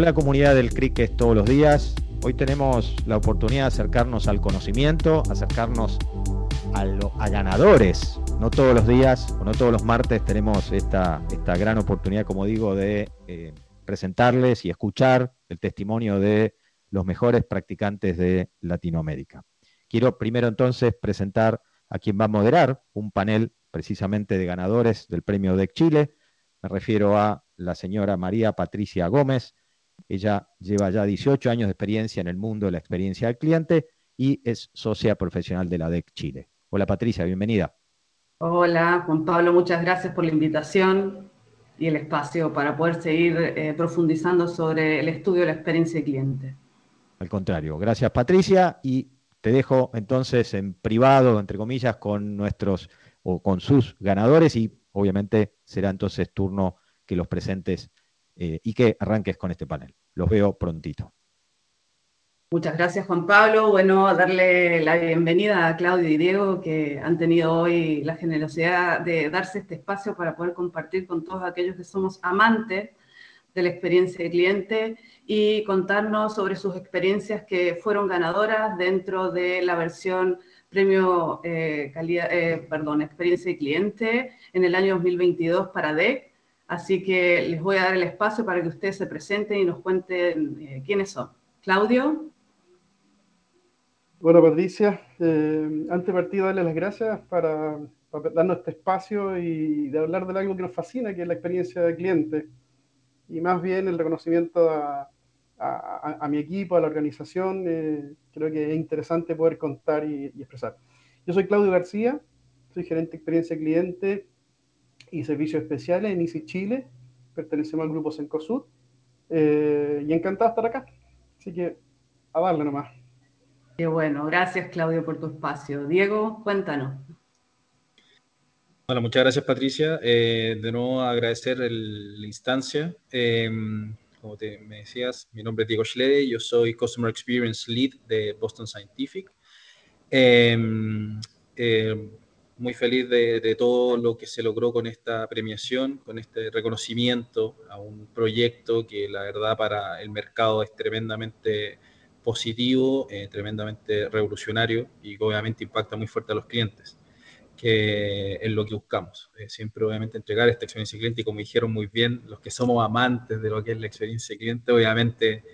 Hola comunidad del cricket todos los días. Hoy tenemos la oportunidad de acercarnos al conocimiento, acercarnos a, ganadores. No todos los días o no todos los martes tenemos esta, esta gran oportunidad, como digo, de eh, presentarles y escuchar el testimonio de los mejores practicantes de Latinoamérica. Quiero primero entonces presentar a quien va a moderar un panel precisamente de ganadores del premio DEC Chile. Me refiero a la señora María Patricia Gómez, ella lleva ya 18 años de experiencia en el mundo de la experiencia del cliente y es socia profesional de la DEC Chile. Hola Patricia, bienvenida. Hola Juan Pablo, muchas gracias por la invitación y el espacio para poder seguir eh, profundizando sobre el estudio de la experiencia del cliente. Al contrario, gracias Patricia y te dejo entonces en privado, entre comillas, con nuestros o con sus ganadores y obviamente será entonces turno que los presentes eh, y que arranques con este panel. Los veo prontito. Muchas gracias Juan Pablo. Bueno, darle la bienvenida a Claudio y Diego que han tenido hoy la generosidad de darse este espacio para poder compartir con todos aquellos que somos amantes de la experiencia de cliente y contarnos sobre sus experiencias que fueron ganadoras dentro de la versión premio eh, calidad, eh, perdón, experiencia de cliente en el año 2022 para DEC Así que les voy a dar el espacio para que ustedes se presenten y nos cuenten eh, quiénes son. Claudio. Bueno, Patricia, eh, antes de partir, darle las gracias para, darnos este espacio y de hablar de algo que nos fascina, que es la experiencia del cliente. Y más bien el reconocimiento a, mi equipo, a la organización, eh, creo que es interesante poder contar y, y expresar. Yo soy Claudio García, soy gerente de experiencia cliente y servicios especiales en ICI Chile. Pertenecemos al grupo Sencosud. Eh, y encantado de estar acá. Así que a darle nomás. Qué bueno, gracias Claudio por tu espacio. Diego, cuéntanos. Bueno, muchas gracias Patricia. Eh, de nuevo agradecer la instancia. Em, como te, me decías, mi nombre es Diego Schlede, yo soy Customer Experience Lead de Boston Scientific. Em, eh, muy feliz de, todo lo que se logró con esta premiación, con este reconocimiento a un proyecto que la verdad para el mercado es tremendamente positivo, eh, tremendamente revolucionario y que obviamente impacta muy fuerte a los clientes, que es lo que buscamos. Eh, siempre obviamente entregar esta experiencia cliente y como dijeron muy bien, los que somos amantes de lo que es la experiencia cliente, obviamente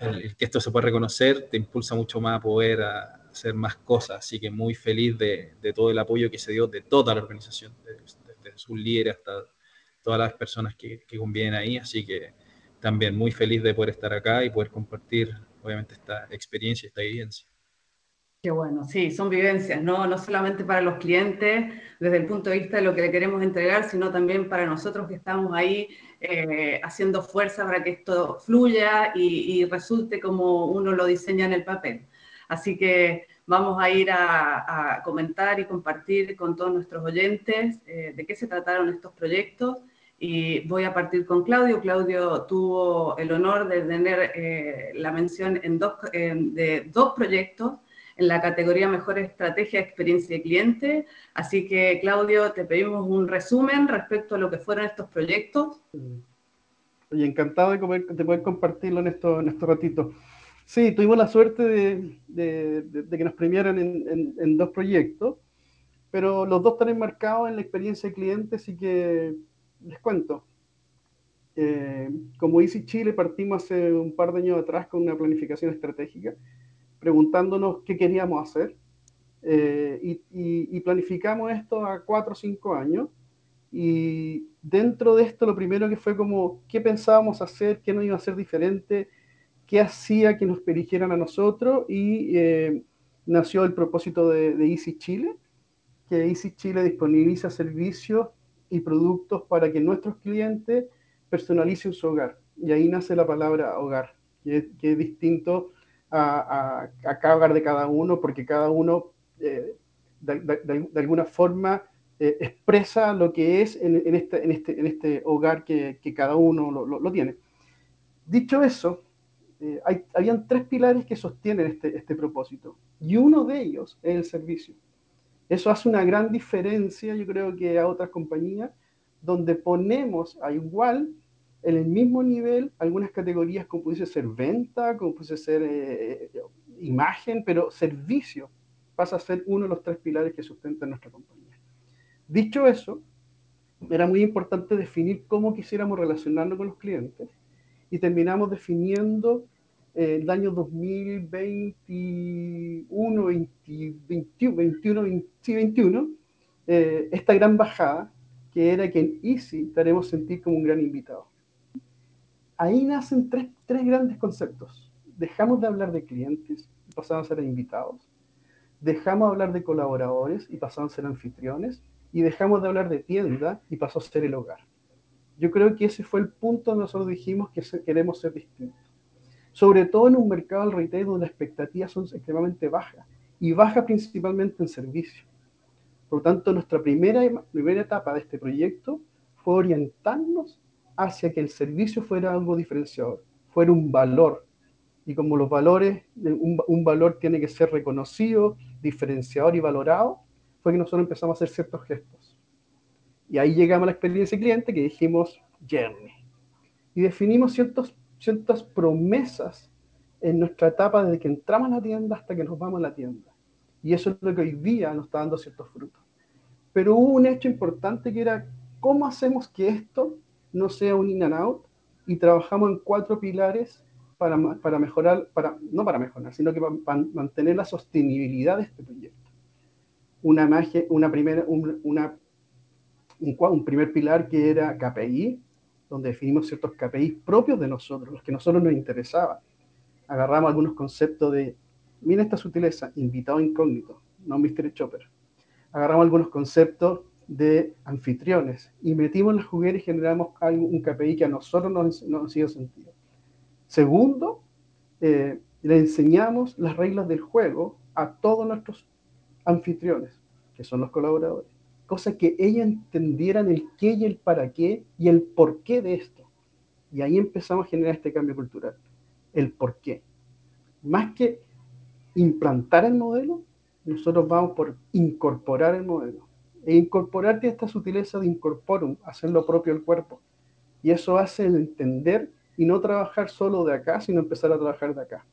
el, que esto se pueda reconocer te impulsa mucho más a poder hacer más cosas. Así que muy feliz de, todo el apoyo que se dio de toda la organización, desde sus líderes hasta todas las personas que, que convienen ahí. Así que también muy feliz de poder estar acá y poder compartir, obviamente, esta experiencia, esta evidencia. Qué bueno, sí, son vivencias, ¿no? no solamente para los clientes desde el punto de vista de lo que le queremos entregar, sino también para nosotros que estamos ahí eh, haciendo fuerza para que esto fluya y, resulte como uno lo diseña en el papel. Así que vamos a ir a, comentar y compartir con todos nuestros oyentes eh, de qué se trataron estos proyectos. Y voy a partir con Claudio. Claudio tuvo el honor de tener eh, la mención en dos, de dos proyectos en la categoría Mejor Estrategia Experiencia de Cliente. Así que, Claudio, te pedimos un resumen respecto a lo que fueron estos proyectos. Oye, encantado de poder, compartirlo en, esto, en estos ratitos. Sí, tuvimos la suerte de, que nos premiaran en, dos proyectos, pero los dos están enmarcados en la experiencia de cliente, así que les cuento. Eh, como Easy Chile partimos hace un par de años atrás con una planificación estratégica, preguntándonos qué queríamos hacer, eh, y, planificamos esto a cuatro o cinco años, y dentro de esto lo primero que fue como qué pensábamos hacer, qué no iba a ser diferente, qué hacía que nos eligieran a nosotros y eh, nació el propósito de, Easy Chile, que Easy Chile disponibiliza servicios y productos para que nuestros clientes personalicen su hogar. Y ahí nace la palabra hogar, que, es distinto a, cada hogar de cada uno, porque cada uno eh, de, alguna forma eh, expresa lo que es en, este, en, este, en este hogar que, cada uno lo, lo tiene. Dicho eso, eh, hay, habían tres pilares que sostienen este, este propósito y uno de ellos es el servicio. Eso hace una gran diferencia, yo creo que a otras compañías, donde ponemos a igual en el mismo nivel algunas categorías como pudiese ser venta, como pudiese ser eh, imagen, pero servicio pasa a ser uno de los tres pilares que sustentan nuestra compañía. Dicho eso, era muy importante definir cómo quisiéramos relacionarnos con los clientes y terminamos definiendo eh, el año 2021, 2021, 21, esta gran bajada que era que en Easy estaremos sentir como un gran invitado. Ahí nacen tres, tres grandes conceptos. Dejamos de hablar de clientes y pasamos a ser invitados. Dejamos de hablar de colaboradores y pasamos a ser anfitriones. Y dejamos de hablar de tienda y pasó a ser el hogar. Yo creo que ese fue el punto donde nosotros dijimos que queremos ser distintos. Sobre todo en un mercado del retail donde las expectativas son extremadamente bajas y bajas principalmente en servicio. Por lo tanto, nuestra primera, primera etapa de este proyecto fue orientarnos hacia que el servicio fuera algo diferenciador, fuera un valor. Y como los valores, un, un valor tiene que ser reconocido, diferenciador y valorado, fue que nosotros empezamos a hacer ciertos gestos. Y ahí llegamos a la experiencia cliente que dijimos Journey. Y definimos ciertos, ciertas promesas en nuestra etapa desde que entramos a la tienda hasta que nos vamos a la tienda. Y eso es lo que hoy día nos está dando ciertos frutos. Pero hubo un hecho importante que era cómo hacemos que esto no sea un in and out y trabajamos en cuatro pilares para, para mejorar, para, no para mejorar, sino que para, mantener la sostenibilidad de este proyecto. Una, magia, una primera, un, una, un, primer pilar que era KPI, donde definimos ciertos KPI propios de nosotros, los que a nosotros nos interesaban. Agarramos algunos conceptos de, mira esta sutileza, invitado incógnito, no mystery chopper agarramos algunos conceptos de anfitriones y metimos en la juguera y generamos un KPI que a nosotros nos, nos sido sentido. Segundo, eh, le enseñamos las reglas del juego a todos nuestros anfitriones, que son los colaboradores, cosa que ellos entendieran el qué y el para qué y el por qué de esto. Y ahí empezamos a generar este cambio cultural, el por qué. Más que implantar el modelo, nosotros vamos por incorporar el modelo. E incorporarte esta sutileza de incorporum, hacer lo propio el cuerpo. Y eso hace el entender y no trabajar solo de acá, sino empezar a trabajar de acá.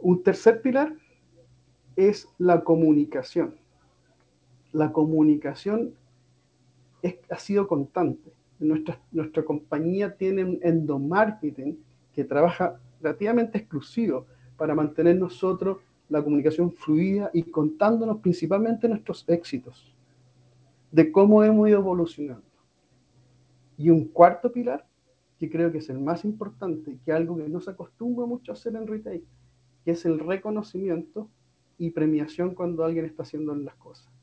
Un tercer pilar es la comunicación. La comunicación ha sido constante. Nuestra, compañía tiene un endomarketing que trabaja relativamente exclusivo para mantener nosotros la comunicación fluida y contándonos principalmente nuestros éxitos, de cómo hemos ido evolucionando. Y un cuarto pilar, que creo que es el más importante, que algo que no se acostumbra mucho a hacer en retail, que es el reconocimiento y premiación cuando alguien está haciendo las cosas.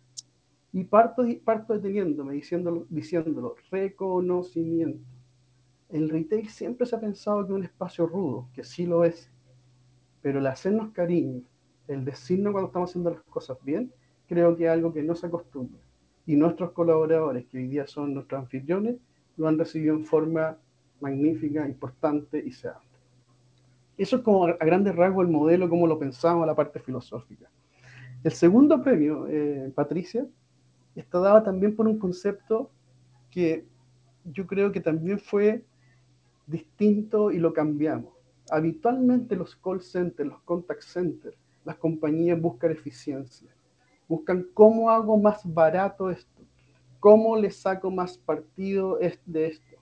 Y parto, parto deteniéndome, diciéndolo, diciéndolo, reconocimiento. El retail siempre se ha pensado que es un espacio rudo, que sí lo es, pero el hacernos cariño, el decirnos cuando estamos haciendo las cosas bien, creo que es algo que no se acostumbra. Y nuestros colaboradores, que hoy día son nuestros anfitriones, lo han recibido en forma magnífica, importante y se Eso es como a grandes rasgos el modelo, como lo pensamos, la parte filosófica. El segundo premio, eh, Patricia, está dado también por un concepto que yo creo que también fue distinto y lo cambiamos. Habitualmente los call centers, los contact centers, las compañías buscan eficiencia, buscan cómo hago más barato esto, cómo le saco más partido de esto.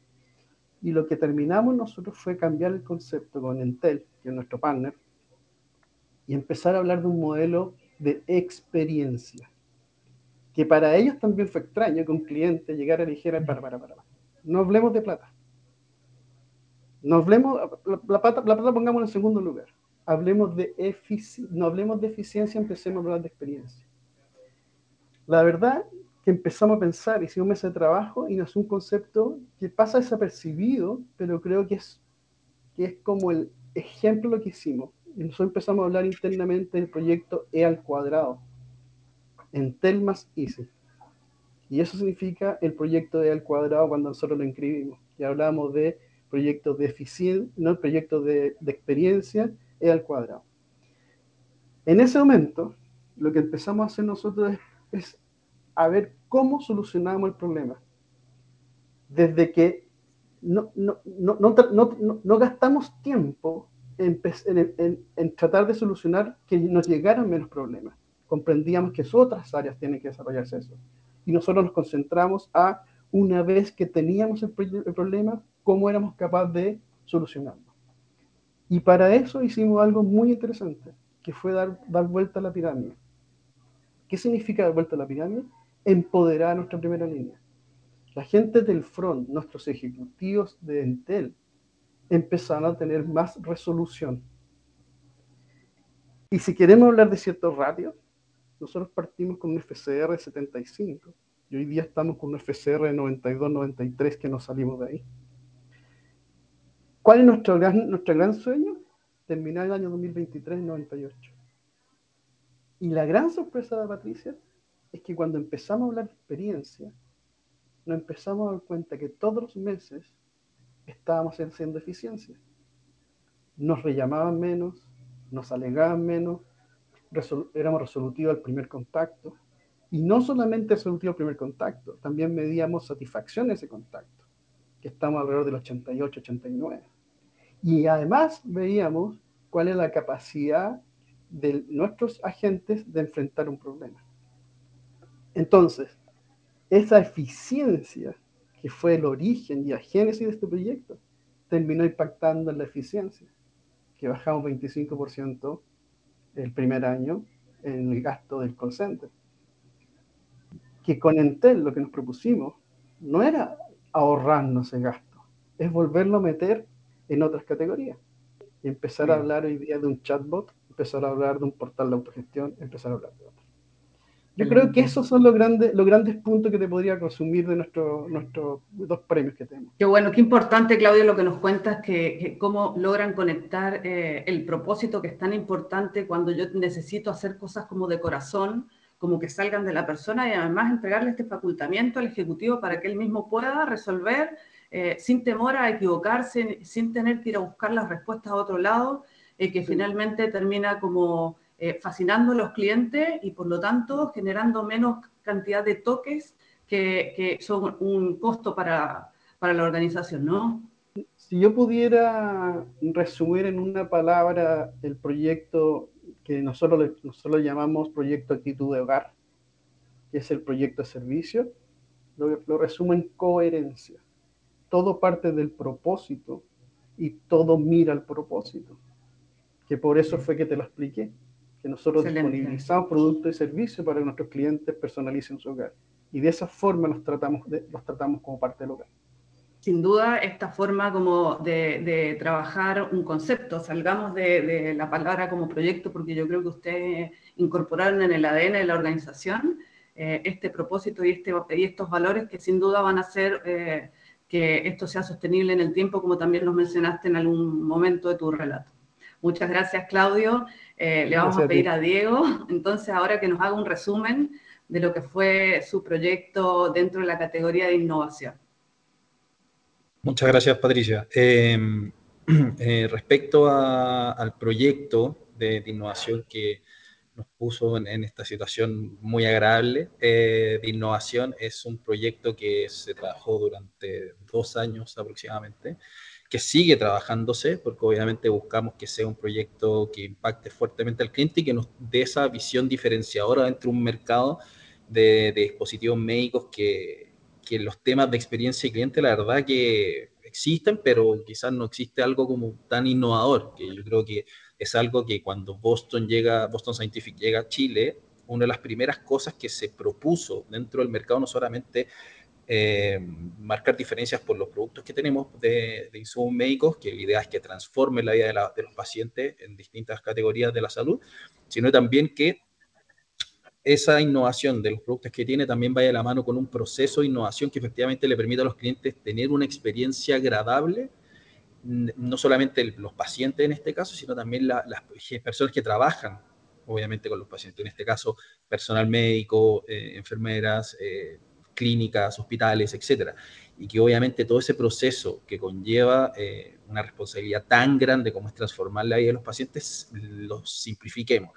Y lo que terminamos nosotros fue cambiar el concepto con Entel, que es nuestro partner, y empezar a hablar de un modelo de experiencia, que para ellos también fue extraño que un cliente llegara y dijera, para, para, para, no hablemos de plata. No hablemos, la, la, plata, la plata pongamos en segundo lugar hablemos de no hablemos de eficiencia, empecemos a hablar de experiencia. La verdad que empezamos a pensar, hicimos un mes de trabajo y nos un concepto que pasa desapercibido, pero creo que es, que es como el ejemplo que hicimos. Y nosotros empezamos a hablar internamente del proyecto E al cuadrado, en Telmas Easy. Y eso significa el proyecto E al cuadrado cuando nosotros lo inscribimos. Y hablamos de proyectos de eficiencia, no proyectos de, de experiencia e al cuadrado. En ese momento, lo que empezamos a hacer nosotros es, a ver cómo solucionamos el problema. Desde que no, no, gastamos tiempo en, tratar de solucionar que nos llegaran menos problemas. Comprendíamos que otras áreas tienen que desarrollarse eso. Y nosotros nos concentramos a, una vez que teníamos el, el problema, cómo éramos capaces de solucionarlo. Y para eso hicimos algo muy interesante, que fue dar, dar vuelta a la pirámide. ¿Qué significa dar vuelta a la pirámide? Empoderar a nuestra primera línea. La gente del front, nuestros ejecutivos de Entel, empezaron a tener más resolución. Y si queremos hablar de ciertos ratios, nosotros partimos con un FCR 75 y hoy día estamos con un FCR 92-93 que nos salimos de ahí. ¿Cuál es nuestro gran, nuestro gran sueño? Terminar el año 2023-98. Y la gran sorpresa de Patricia es que cuando empezamos a hablar de experiencia, nos empezamos a dar cuenta que todos los meses estábamos haciendo eficiencia. Nos rellamaban menos, nos alegaban menos, éramos resolutivos al primer contacto. Y no solamente resolutivo al primer contacto, también medíamos satisfacción de ese contacto, que estamos alrededor del 88, 89. Y además veíamos cuál es la capacidad de nuestros agentes de enfrentar un problema. Entonces, esa eficiencia que fue el origen y la génesis de este proyecto, terminó impactando en la eficiencia, que bajamos 25% el primer año en el gasto del call center. Que con Entel lo que nos propusimos no era ahorrarnos el gasto, es volverlo a meter en otras categorías. Y empezar a hablar hoy día de un chatbot, empezar a hablar de un portal de autogestión, empezar a hablar de otro. Yo creo que esos son los grandes, los grandes puntos que te podría consumir de nuestros nuestros dos premios que tenemos. Qué bueno, qué importante, Claudio, lo que nos cuentas, que, cómo logran conectar eh, el propósito que es tan importante cuando yo necesito hacer cosas como de corazón, como que salgan de la persona y además entregarle este facultamiento al ejecutivo para que él mismo pueda resolver eh, sin temor a equivocarse, sin tener que ir a buscar las respuestas a otro lado, eh, que finalmente termina como eh, fascinando a los clientes y por lo tanto generando menos cantidad de toques que, son un costo para, para, la organización, ¿no? Si yo pudiera resumir en una palabra el proyecto que nosotros, nosotros llamamos proyecto actitud de hogar, que es el proyecto de servicio, lo, lo resumo en coherencia todo parte del propósito y todo mira al propósito. Que por eso fue que te lo expliqué, que nosotros disponibilizamos productos y servicios para que nuestros clientes personalicen su hogar. Y de esa forma los tratamos, los tratamos como parte del hogar. Sin duda, esta forma como de, trabajar un concepto, salgamos de, la palabra como proyecto, porque yo creo que ustedes incorporaron en el ADN de la organización eh, este propósito y, este, y estos valores que sin duda van a ser... Eh, que esto sea sostenible en el tiempo, como también nos mencionaste en algún momento de tu relato. Muchas gracias, Claudio. Eh, le vamos a pedir a, Diego, entonces, ahora que nos haga un resumen de lo que fue su proyecto dentro de la categoría de innovación. Muchas gracias, Patricia. Em, eh, respecto al proyecto de innovación que nos puso en, esta situación muy agradable eh, de innovación. Es un proyecto que se trabajó durante dos años aproximadamente, que sigue trabajándose, porque obviamente buscamos que sea un proyecto que impacte fuertemente al cliente y que nos dé esa visión diferenciadora dentro de un mercado de, dispositivos médicos que, que los temas de experiencia y cliente, la verdad que existen, pero quizás no existe algo como tan innovador, que yo creo que es algo que cuando Boston llega, Boston Scientific llega a Chile, una de las primeras cosas que se propuso dentro del mercado no solamente eh, marcar diferencias por los productos que tenemos de, insumos médicos, que la idea es que transforme la vida de, los pacientes en distintas categorías de la salud, sino también que esa innovación de los productos que tiene también vaya de la mano con un proceso de innovación que efectivamente le permita a los clientes tener una experiencia agradable no solamente los pacientes en este caso, sino también las personas que trabajan, obviamente, con los pacientes, en este caso, personal médico, eh, enfermeras, eh, clínicas, hospitales, etcétera. Y que obviamente todo ese proceso que conlleva eh, una responsabilidad tan grande como es transformar la vida de los pacientes, lo simplifiquemos.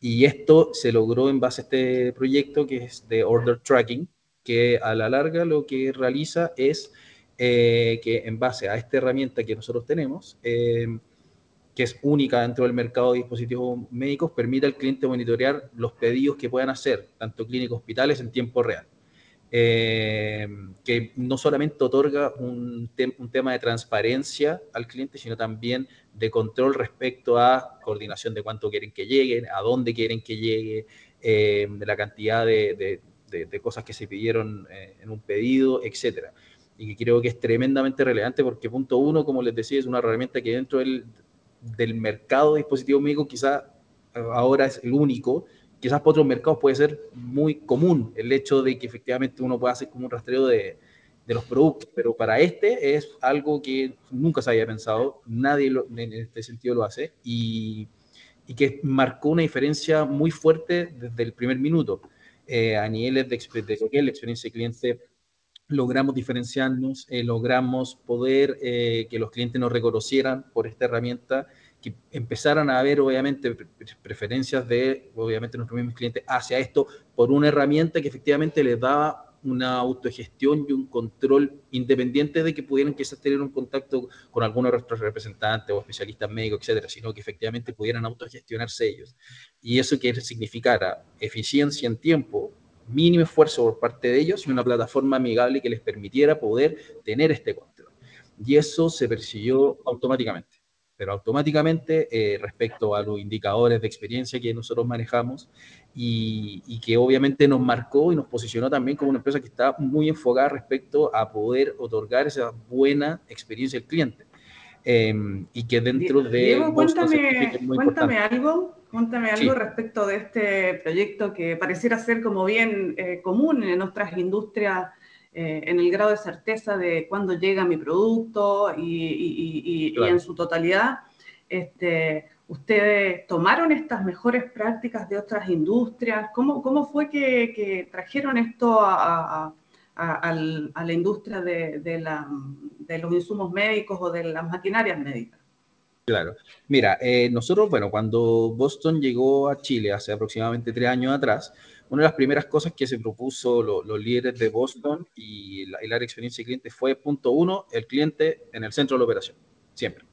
Y esto se logró en base a este proyecto que es de Order Tracking, que a la larga lo que realiza es eh, que en base a esta herramienta que nosotros tenemos, eh, que es única dentro del mercado de dispositivos médicos, permite al cliente monitorear los pedidos que puedan hacer, tanto clínicos hospitales, en tiempo real. Eh, que no solamente otorga un, un, tema de transparencia al cliente, sino también de control respecto a coordinación de cuánto quieren que lleguen, a dónde quieren que llegue, de la cantidad de, de, cosas que se pidieron en un pedido, etcétera. Y que creo que es tremendamente relevante porque punto uno, como les decía, es una herramienta que dentro del, del mercado de dispositivos médicos quizá eh, ahora es el único, quizás para otros mercados puede ser muy común el hecho de que efectivamente uno pueda hacer como un rastreo de, de los productos, pero para este es algo que nunca se había pensado, nadie en este sentido lo hace y, y, que marcó una diferencia muy fuerte desde el primer minuto. Eh, a niveles de, de, de la experiencia de cliente logramos diferenciarnos, eh, logramos poder eh, que los clientes nos reconocieran por esta herramienta, que empezaran a ver obviamente preferencias de obviamente nuestros mismos clientes hacia esto por una herramienta que efectivamente les daba una autogestión y un control independiente de que pudieran quizás tener un contacto con algunos de nuestros representantes o especialistas médicos, etcétera, sino que efectivamente pudieran autogestionarse ellos. Y eso que significara eficiencia en tiempo, mínimo esfuerzo por parte de ellos y una plataforma amigable que les permitiera poder tener este control. Y eso se persiguió automáticamente, pero automáticamente eh, respecto a los indicadores de experiencia que nosotros manejamos y, y, que obviamente nos marcó y nos posicionó también como una empresa que está muy enfocada respecto a poder otorgar esa buena experiencia al cliente. Eh, y que dentro de... Diego, cuéntame, cuéntame algo Cuéntame algo respecto de este proyecto que pareciera ser como bien eh, común en nuestras industrias, eh, en el grado de certeza de cuándo llega mi producto y, y, y, claro. y en su totalidad. Este, ¿Ustedes tomaron estas mejores prácticas de otras industrias? ¿Cómo, cómo fue que, que trajeron esto a, a, a, a la industria de, de, la, de los insumos médicos o de las maquinarias médicas? Claro. Mira, eh, nosotros, bueno, cuando Boston llegó a Chile hace aproximadamente tres años atrás, una de las primeras cosas que se propuso lo, los líderes de Boston y la, y la experiencia de cliente fue, punto uno, el cliente en el centro de la operación, siempre.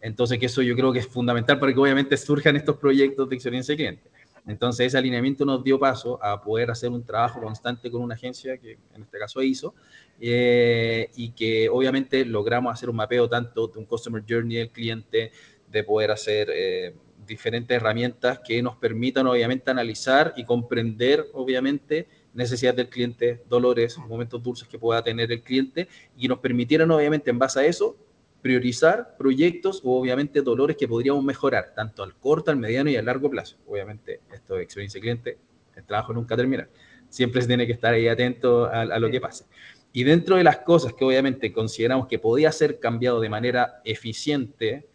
Entonces, que eso yo creo que es fundamental para que obviamente surjan estos proyectos de experiencia de cliente. Entonces, ese alineamiento nos dio paso a poder hacer un trabajo constante con una agencia, que en este caso hizo, eh, y que obviamente logramos hacer un mapeo tanto de un Customer Journey del cliente, de poder hacer eh, diferentes herramientas que nos permitan obviamente analizar y comprender obviamente necesidades del cliente, dolores, momentos dulces que pueda tener el cliente y nos permitieran obviamente en base a eso priorizar proyectos o obviamente dolores que podríamos mejorar, tanto al corto, al mediano y al largo plazo. Obviamente, esto de experiencia cliente, el trabajo nunca termina. Siempre se tiene que estar ahí atento a, a lo que pase. Y dentro de las cosas que obviamente consideramos que podía ser cambiado de manera eficiente,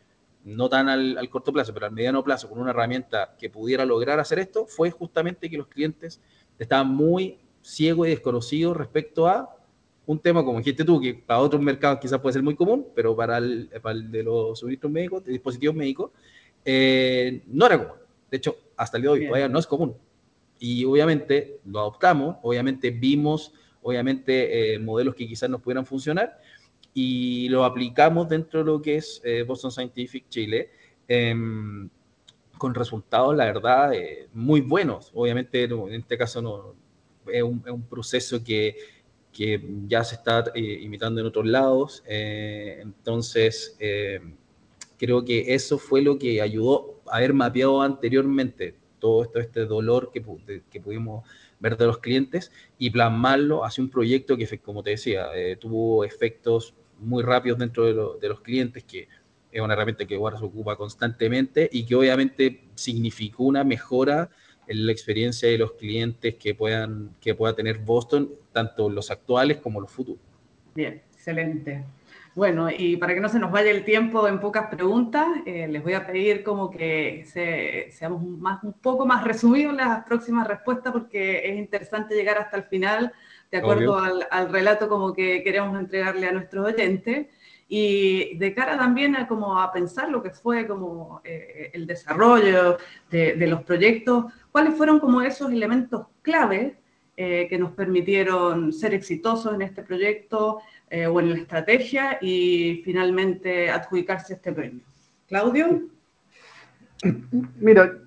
no tan al, al, corto plazo, pero al mediano plazo, con una herramienta que pudiera lograr hacer esto, fue justamente que los clientes estaban muy ciegos y desconocidos respecto a un tema, como dijiste tú, que para otros mercados quizás puede ser muy común, pero para el, para el de los suministros médicos, de dispositivos médicos, eh, no era común. De hecho, hasta el día de hoy Bien. todavía no es común. Y obviamente lo adoptamos, obviamente vimos, obviamente, eh, modelos que quizás nos pudieran funcionar y lo aplicamos dentro de lo que es eh, Boston Scientific Chile. Eh, con resultados, la verdad, eh, muy buenos. Obviamente, en este caso, no, es, un, es un proceso que que ya se está eh, imitando en otros lados. Entonces, creo que eso fue lo que ayudó a haber mapeado anteriormente todo esto, este dolor que, que pudimos ver de los clientes y plasmarlo hacia un proyecto que, como te decía, tuvo efectos muy rápidos dentro de, lo, de, los clientes, que es una herramienta que ahora se ocupa constantemente y que obviamente significó una mejora en la experiencia de los clientes que, puedan, que pueda tener Boston, tanto los actuales como los futuros. Bien, excelente. Bueno, y para que no se nos vaya el tiempo en pocas preguntas, eh, les voy a pedir como que se, seamos más, un poco más resumidos las próximas respuestas porque es interesante llegar hasta el final, de acuerdo al, al, relato como que queremos entregarle a nuestros oyentes. Y de cara también a, como a pensar lo que fue como eh, el desarrollo de, de, los proyectos, cuáles fueron como esos elementos clave eh, que nos permitieron ser exitosos en este proyecto eh, o en la estrategia y finalmente adjudicarse este premio. Claudio. Mira,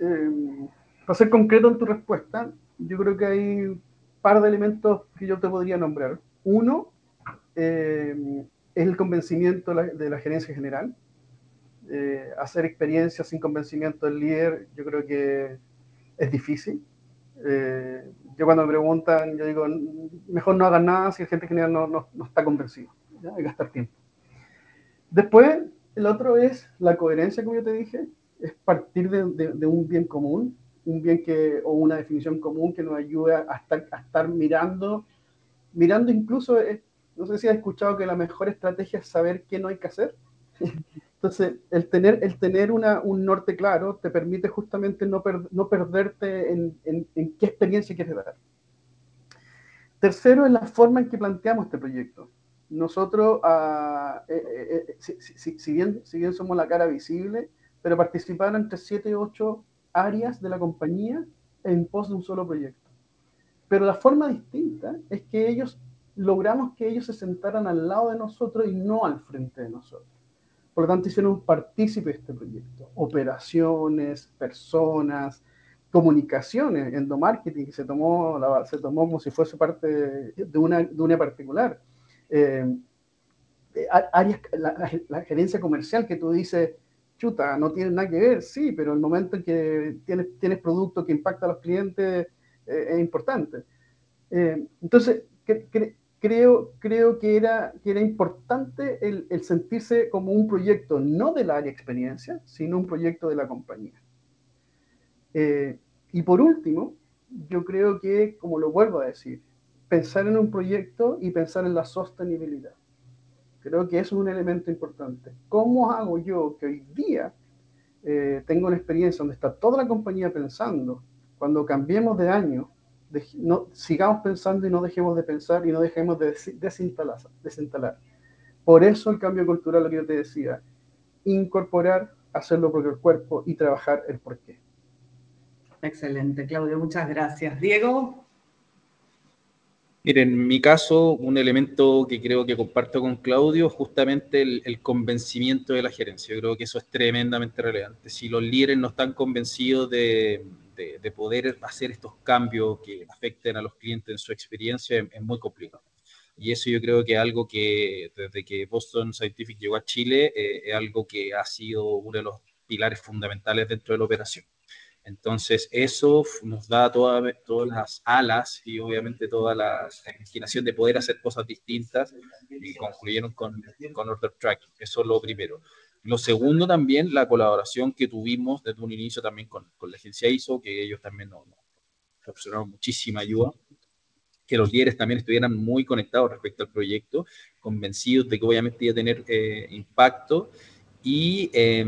eh, para ser concreto en tu respuesta, yo creo que hay par de elementos que yo te podría nombrar. Uno es el convencimiento de la, gerencia general. hacer experiencias sin convencimiento del líder, yo creo que es difícil. Eh, yo cuando me preguntan, yo digo, mejor no hagan nada si el gente general no, no, no está convencido. Hay que gastar tiempo. Después, el otro es la coherencia, como yo te dije, es partir de, un bien común, un bien que, o una definición común que nos ayuda a estar, mirando, mirando incluso, eh, no sé si has escuchado que la mejor estrategia es saber qué no hay que hacer. Entonces, el tener, el tener una, un norte claro te permite justamente no, no perderte en, en, qué experiencia quieres dar. Tercero, es la forma en que planteamos este proyecto. Nosotros, uh, si, bien, si bien somos la cara visible, pero participaron entre 7 y 8 áreas de la compañía en pos de un solo proyecto. Pero la forma distinta es que ellos logramos que ellos se sentaran al lado de nosotros y no al frente de nosotros. Por lo tanto, hicieron un partícipe de este proyecto. Operaciones, personas, comunicaciones, endomarketing, se tomó, se tomó como si fuese parte de una, de particular. Eh, eh, áreas, la, gerencia comercial que tú dices, no tiene nada que ver, sí, pero el momento en que tienes, tienes producto que impacta a los clientes eh, es importante. entonces, creo, creo que, era, que era importante el, el, sentirse como un proyecto no del área experiencia, sino un proyecto de la compañía. Eh, y por último, yo creo que, como lo vuelvo a decir, pensar en un proyecto y pensar en la sostenibilidad. Creo que eso es un elemento importante. ¿Cómo hago yo que hoy día eh, tengo una experiencia donde está toda la compañía pensando, cuando cambiemos de año, no, sigamos pensando y no dejemos de pensar y no dejemos de desinstalar, desinstalar. Por eso el cambio cultural, lo que yo te decía, incorporar, hacerlo por el cuerpo y trabajar el porqué. Excelente, Claudio, muchas gracias. Diego. Miren, en mi caso, un elemento que creo que comparto con Claudio es justamente el, convencimiento de la gerencia. Yo creo que eso es tremendamente relevante. Si los líderes no están convencidos de, de, poder hacer estos cambios que afecten a los clientes en su experiencia es, muy complicado. Y eso yo creo que es algo que desde que Boston Scientific llegó a Chile eh, es algo que ha sido uno de los pilares fundamentales dentro de la operación. Entonces, eso nos da todas las alas y obviamente toda la imaginación de poder hacer cosas distintas y concluyeron con, con Order Tracking. Eso es lo primero. Lo segundo también, la colaboración que tuvimos desde un inicio también con, con la agencia ISO, que ellos también nos, nos proporcionaron muchísima ayuda, que los líderes también estuvieran muy conectados respecto al proyecto, convencidos de que obviamente iba a tener eh, impacto. Y eh,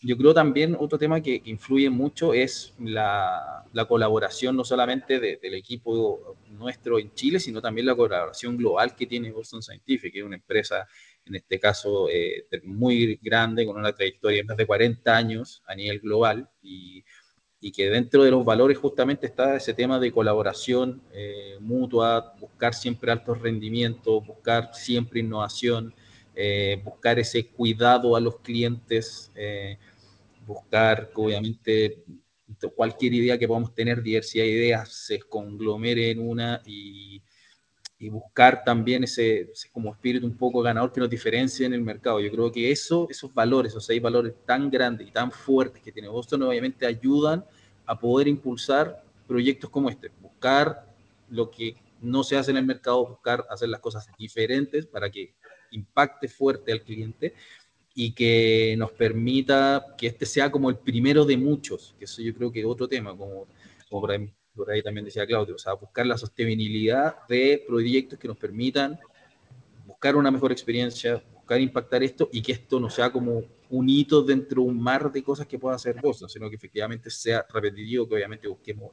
yo creo también otro tema que, influye mucho es la, la colaboración no solamente de, del equipo nuestro en Chile, sino también la colaboración global que tiene Boston Scientific, que es una empresa en este caso eh, muy grande, con una trayectoria de más de 40 años a nivel global, y, y, que dentro de los valores justamente está ese tema de colaboración eh, mutua, buscar siempre altos rendimientos, buscar siempre innovación, eh, buscar ese cuidado a los clientes, eh, buscar obviamente cualquier idea que podamos tener, diversidad de ideas, se conglomere en una y y buscar también ese, como espíritu un poco ganador que nos diferencie en el mercado. Yo creo que eso, esos valores, esos seis valores tan grandes y tan fuertes que tiene Boston, obviamente ayudan a poder impulsar proyectos como este, buscar lo que no se hace en el mercado, buscar hacer las cosas diferentes para que impacte fuerte al cliente y que nos permita que este sea como el primero de muchos, que eso yo creo que es otro tema, como, como por ahí también decía Claudio, o sea, buscar la sostenibilidad de proyectos que nos permitan buscar una mejor experiencia, buscar impactar esto y que esto no sea como un hito dentro de un mar de cosas que pueda hacer Boston, sino que efectivamente sea repetitivo, que obviamente busquemos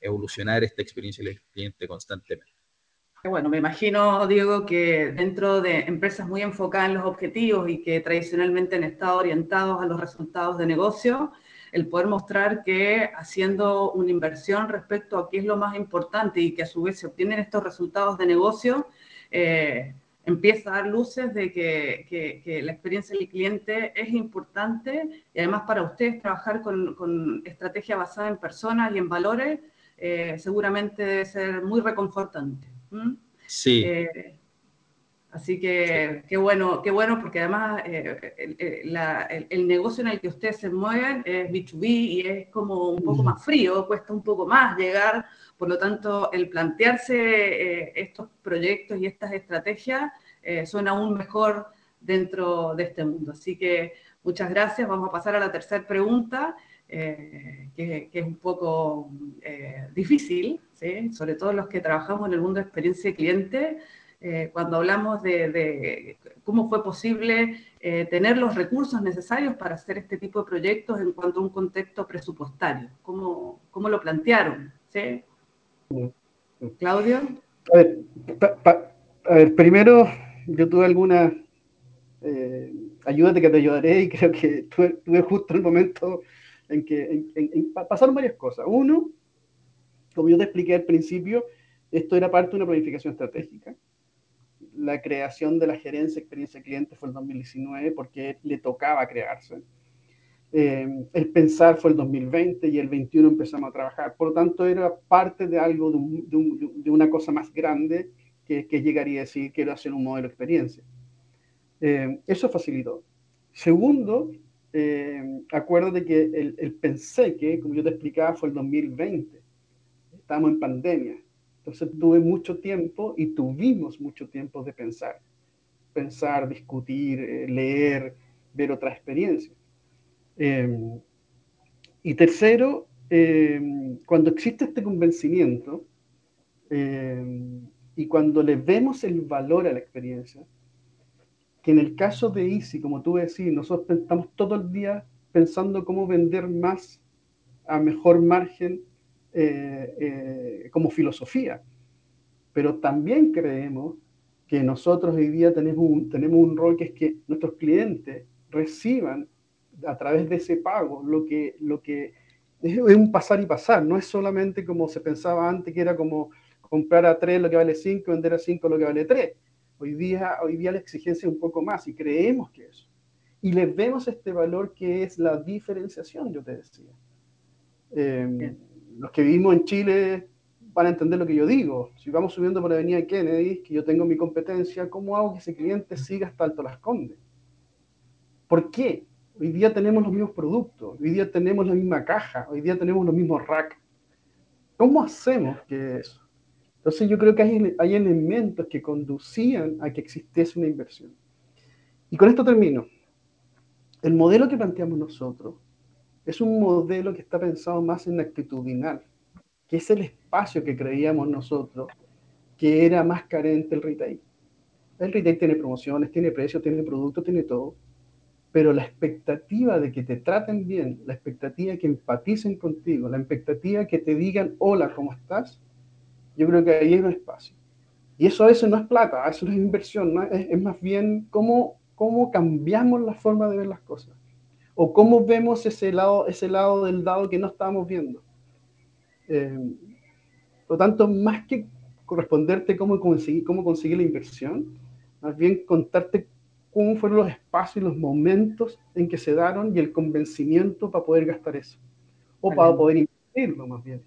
evolucionar esta experiencia del cliente constantemente. Bueno, me imagino, Diego, que dentro de empresas muy enfocadas en los objetivos y que tradicionalmente han estado orientados a los resultados de negocio, el poder mostrar que haciendo una inversión respecto a qué es lo más importante y que a su vez se obtienen estos resultados de negocio, eh, empieza a dar luces de que, la experiencia del cliente es importante y además para ustedes trabajar con, estrategia basada en personas y en valores eh, seguramente debe ser muy reconfortante. Sí. Eh, así que qué bueno, qué bueno porque además eh, el, negocio en el que ustedes se mueven es B2B y es como un poco más frío, cuesta un poco más llegar por lo tanto, el plantearse eh, estos proyectos y estas estrategias suena aún mejor dentro de este mundo. Así que muchas gracias. Vamos a pasar a la tercera pregunta, eh, que, es un poco difícil, sobre todo los que trabajamos en el mundo de experiencia de cliente. cuando hablamos de, cómo fue posible tener los recursos necesarios para hacer este tipo de proyectos en cuanto a un contexto presupuestario, cómo, cómo lo plantearon. ¿sí? Claudio. A ver, primero yo tuve alguna eh, ayúdate que te ayudaré y creo que tuve, justo el momento en que pasaron varias cosas. Uno, como yo te expliqué al principio, esto era parte de una planificación estratégica. La creación de la gerencia experiencia cliente fue el 2019 porque le tocaba crearse. Eh, el pensar fue el 2020 y el 21 empezamos a trabajar. Por lo tanto, era parte de algo, de, una cosa más grande que, llegaría a decir, quiero hacer un modelo de experiencia. Eh, eso facilitó. Segundo, eh, acuérdate que el, el, pensé que, como yo te explicaba, fue el 2020. Estábamos en pandemia. Entonces tuve mucho tiempo y tuvimos mucho tiempo de pensar. Pensar, discutir, eh, leer, ver otra experiencia. Em, y tercero, em, cuando existe este convencimiento em, y cuando le vemos el valor a la experiencia, que en el caso de Easy, como tú decís, nosotros estamos todo el día pensando cómo vender más a mejor margen eh, eh, como filosofía, pero también creemos que nosotros hoy día tenemos un, tenemos un rol que es que nuestros clientes reciban a través de ese pago, lo que, lo que es un pasar y pasar, no es solamente como se pensaba antes, que era como comprar a 3 lo que vale 5, vender a 5 lo que vale 3. Hoy día, hoy día la exigencia es un poco más y creemos que eso. Y le vemos este valor que es la diferenciación, yo te decía. Em, los que vivimos en Chile van a entender lo que yo digo. Si vamos subiendo por la avenida Kennedy, que yo tengo mi competencia, ¿cómo hago que ese cliente siga hasta Alto Las Condes? ¿Por qué? Hoy día tenemos los mismos productos, hoy día tenemos la misma caja, hoy día tenemos los mismos rack. ¿Cómo hacemos que eso? Entonces yo creo que hay, hay elementos que conducían a que existiese una inversión. Y con esto termino. El modelo que planteamos nosotros es un modelo que está pensado más en actitudinal, que es el espacio que creíamos nosotros que era más carente el retail. El retail tiene promociones, tiene precios, tiene productos, tiene todo pero la expectativa de que te traten bien, la expectativa de que empaticen contigo, la expectativa de que te digan, hola, ¿cómo estás? Yo creo que ahí hay un espacio. Y eso a veces no es plata, eso no es inversión, Es, más bien cómo, cómo cambiamos la forma de ver las cosas. O cómo vemos ese lado, ese lado del dado que no estábamos viendo. Eh, por lo tanto, más que corresponderte cómo conseguir, cómo conseguir la inversión, más bien contarte cómo fueron los espacios y los momentos en que se daron y el convencimiento para poder gastar eso. O para poder invertirlo más bien.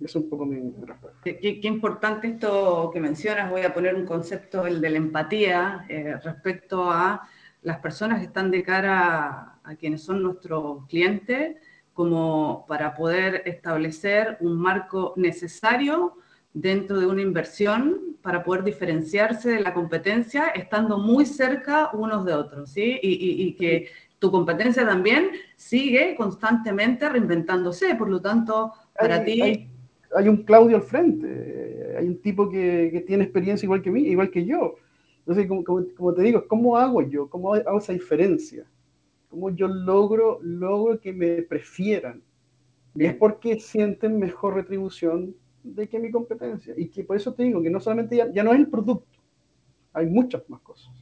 Es un poco mi respuesta. Qué, importante esto que mencionas. Voy a poner un concepto, el de la empatía, eh, respecto a las personas que están de cara a, a quienes son nuestros clientes, como para poder establecer un marco necesario dentro de una inversión para poder diferenciarse de la competencia estando muy cerca unos de otros, ¿sí? Y, que tu competencia también sigue constantemente reinventándose, por lo tanto, para ti... Hay, un Claudio al frente, hay un tipo que, tiene experiencia igual que mí, igual que yo. Entonces, como, como, te digo, ¿cómo hago yo? ¿Cómo hago esa diferencia? ¿Cómo yo logro, logro que me prefieran? Y es porque sienten mejor retribución de que mi competencia. Y que por eso te digo que no solamente ya, no es el producto, hay muchas más cosas.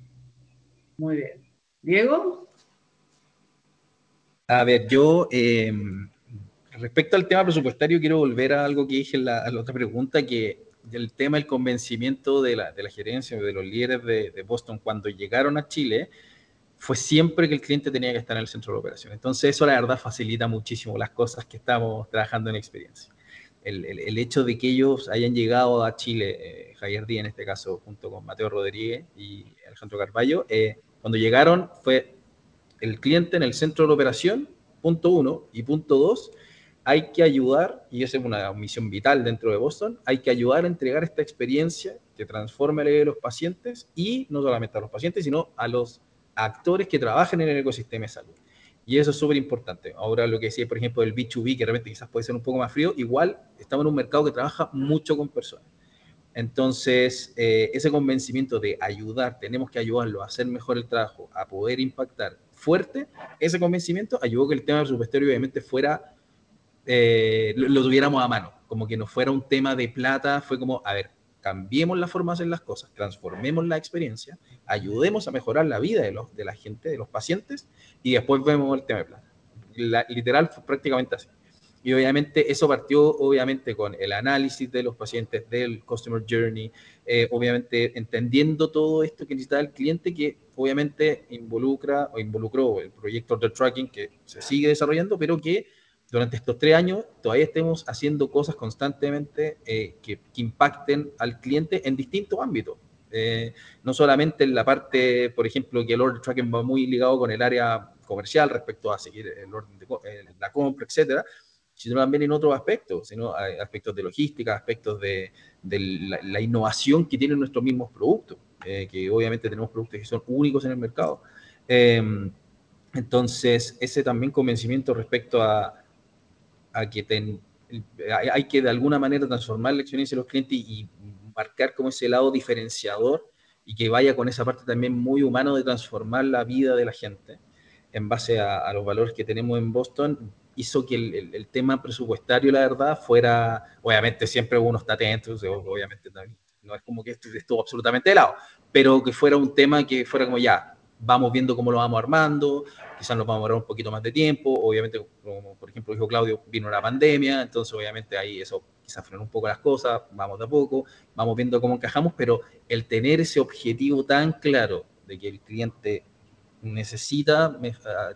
Muy bien. Diego. A ver, yo em, respecto al tema presupuestario quiero volver a algo que dije en la, otra pregunta, que el tema del convencimiento de la, de la gerencia, de los líderes de, de, Boston cuando llegaron a Chile, fue siempre que el cliente tenía que estar en el centro de la operación. Entonces eso la verdad facilita muchísimo las cosas que estamos trabajando en experiencia. El, el, hecho de que ellos hayan llegado a Chile, eh, Javier Díaz en este caso, junto con Mateo Rodríguez y Alejandro Carballo, eh, cuando llegaron fue el cliente en el centro de la operación, punto uno, y punto dos, hay que ayudar, y esa es una misión vital dentro de Boston, hay que ayudar a entregar esta experiencia que transforme la vida de los pacientes y no solamente a los pacientes, sino a los actores que trabajan en el ecosistema de salud. Y eso es súper importante. Ahora lo que decía, por ejemplo, el B2B, que realmente quizás puede ser un poco más frío, igual estamos en un mercado que trabaja mucho con personas. Entonces, eh, ese convencimiento de ayudar, tenemos que ayudarlo a hacer mejor el trabajo, a poder impactar fuerte, ese convencimiento ayudó que el tema presupuestario obviamente fuera, eh, lo, tuviéramos a mano, como que no fuera un tema de plata, fue como, a ver, cambiemos la forma de hacer las cosas, transformemos la experiencia, ayudemos a mejorar la vida de, los, de la gente, de los pacientes, y después vemos el tema de plata. La, literal fue prácticamente así. Y obviamente eso partió obviamente con el análisis de los pacientes, del Customer Journey, eh, obviamente entendiendo todo esto que necesita el cliente, que obviamente involucra o involucró el proyecto de tracking que se sigue desarrollando, pero que durante estos tres años todavía estemos haciendo cosas constantemente eh, que, impacten al cliente en distintos ámbitos. Eh, no solamente en la parte, por ejemplo, que el order tracking va muy ligado con el área comercial respecto a seguir el orden de eh, la compra, etcétera, sino también en otros aspectos, sino aspectos de logística, aspectos de, la, innovación que tienen nuestros mismos productos, que obviamente tenemos productos que son únicos en el mercado. Eh, entonces, ese también convencimiento respecto a, a que ten, hay que de alguna manera transformar la experiencia de los clientes y marcar como ese lado diferenciador y que vaya con esa parte también muy humano de transformar la vida de la gente en base a, a los valores que tenemos en Boston, hizo que el, el, el, tema presupuestario, la verdad, fuera, obviamente siempre uno está atento, obviamente no es como que estuvo absolutamente de lado, pero que fuera un tema que fuera como ya, vamos viendo cómo lo vamos armando, quizás nos vamos a demorar un poquito más de tiempo, obviamente, como por ejemplo dijo Claudio, vino la pandemia, entonces obviamente ahí eso quizás frenó un poco las cosas, vamos de a poco, vamos viendo cómo encajamos, pero el tener ese objetivo tan claro de que el cliente necesita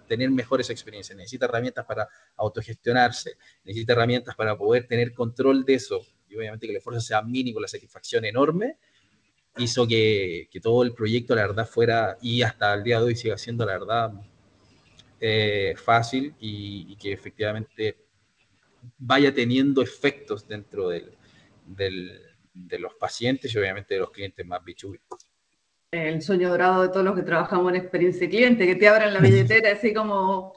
tener mejores experiencias, necesita herramientas para autogestionarse, necesita herramientas para poder tener control de eso, y obviamente que el esfuerzo sea mínimo, la satisfacción enorme, hizo que, que todo el proyecto, la verdad, fuera, y hasta el día de hoy siga siendo, la verdad, eh, fácil y, y, que efectivamente vaya teniendo efectos dentro del, del, de los pacientes y obviamente de los clientes más B2B el sueño dorado de todos los que trabajamos en experiencia cliente, que te abran la billetera así como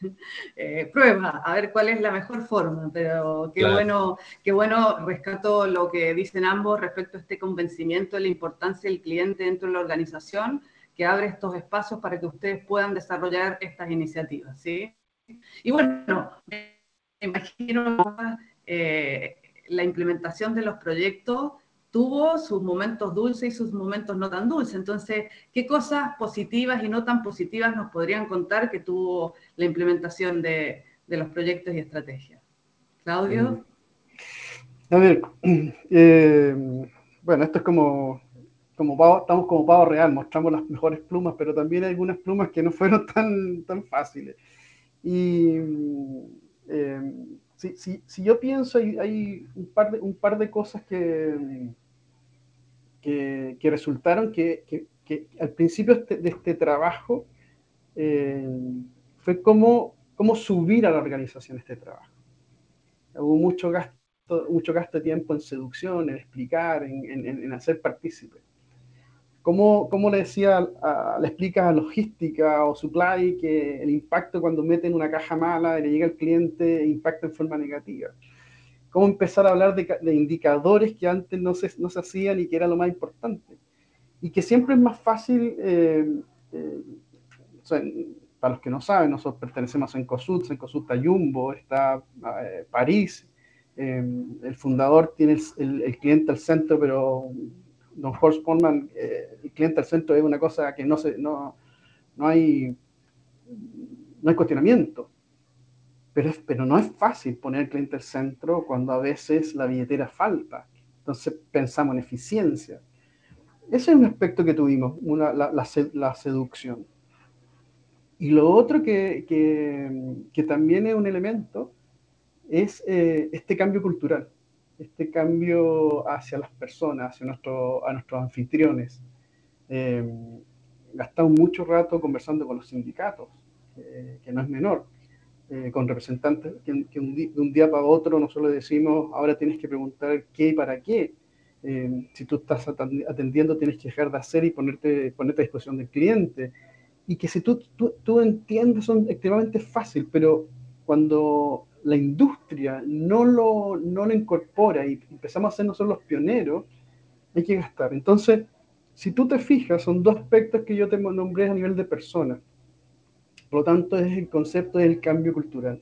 eh, prueba, a ver cuál es la mejor forma, pero qué claro. bueno, qué bueno rescato lo que dicen ambos respecto a este convencimiento de la importancia del cliente dentro de la organización, que abre estos espacios para que ustedes puedan desarrollar estas iniciativas, ¿sí? Y bueno, me imagino eh, la implementación de los proyectos tuvo sus momentos dulces y sus momentos no tan dulces. Entonces, ¿qué cosas positivas y no tan positivas nos podrían contar que tuvo la implementación de, de los proyectos y estrategias? Claudio. A ver, eh, bueno, esto es como, como pavo, estamos como pavo real, mostramos las mejores plumas, pero también hay algunas plumas que no fueron tan, tan fáciles. Y eh, si, si, si, yo pienso, hay, hay, un, par de, un par de cosas que, que, que resultaron que, que, que, al principio este, de este trabajo eh, fue cómo, cómo subir a la organización este trabajo. Hubo mucho gasto, mucho gasto de tiempo en seducción, en explicar, en, en, en hacer partícipe. ¿Cómo, ¿Cómo, le decía, a, le explicas a logística o supply que el impacto cuando meten una caja mala y le llega al cliente impacta en forma negativa? cómo empezar a hablar de, de indicadores que antes no se, no se, hacían y que era lo más importante. Y que siempre es más fácil, eh, eh, para los que no saben, nosotros pertenecemos a Encosud, Encosud está Jumbo, está eh, París, el fundador tiene el, el, el, cliente al centro, pero Don Horst Polman, el cliente al centro es una cosa que no, se, no, no hay no hay cuestionamiento. Pero, pero no es fácil poner el cliente al centro cuando a veces la billetera falta. Entonces pensamos en eficiencia. Ese es un aspecto que tuvimos, la, la, seducción. Y lo otro que, que, también es un elemento es eh, este cambio cultural, este cambio hacia las personas, hacia nuestro, a nuestros anfitriones. Eh, gastamos mucho rato conversando con los sindicatos, eh, que no es menor, eh, con representantes que, que un de un día para otro nosotros le decimos, ahora tienes que preguntar qué y para qué. Eh, si tú estás atendiendo, tienes que dejar de hacer y ponerte, ponerte a disposición del cliente. Y que si tú, tú, tú entiendes, son extremadamente fácil, pero cuando la industria no lo, no lo incorpora y empezamos a ser nosotros los pioneros, hay que gastar. Entonces, si tú te fijas, son dos aspectos que yo te nombré a nivel de persona. Por lo tanto, es el concepto del cambio cultural.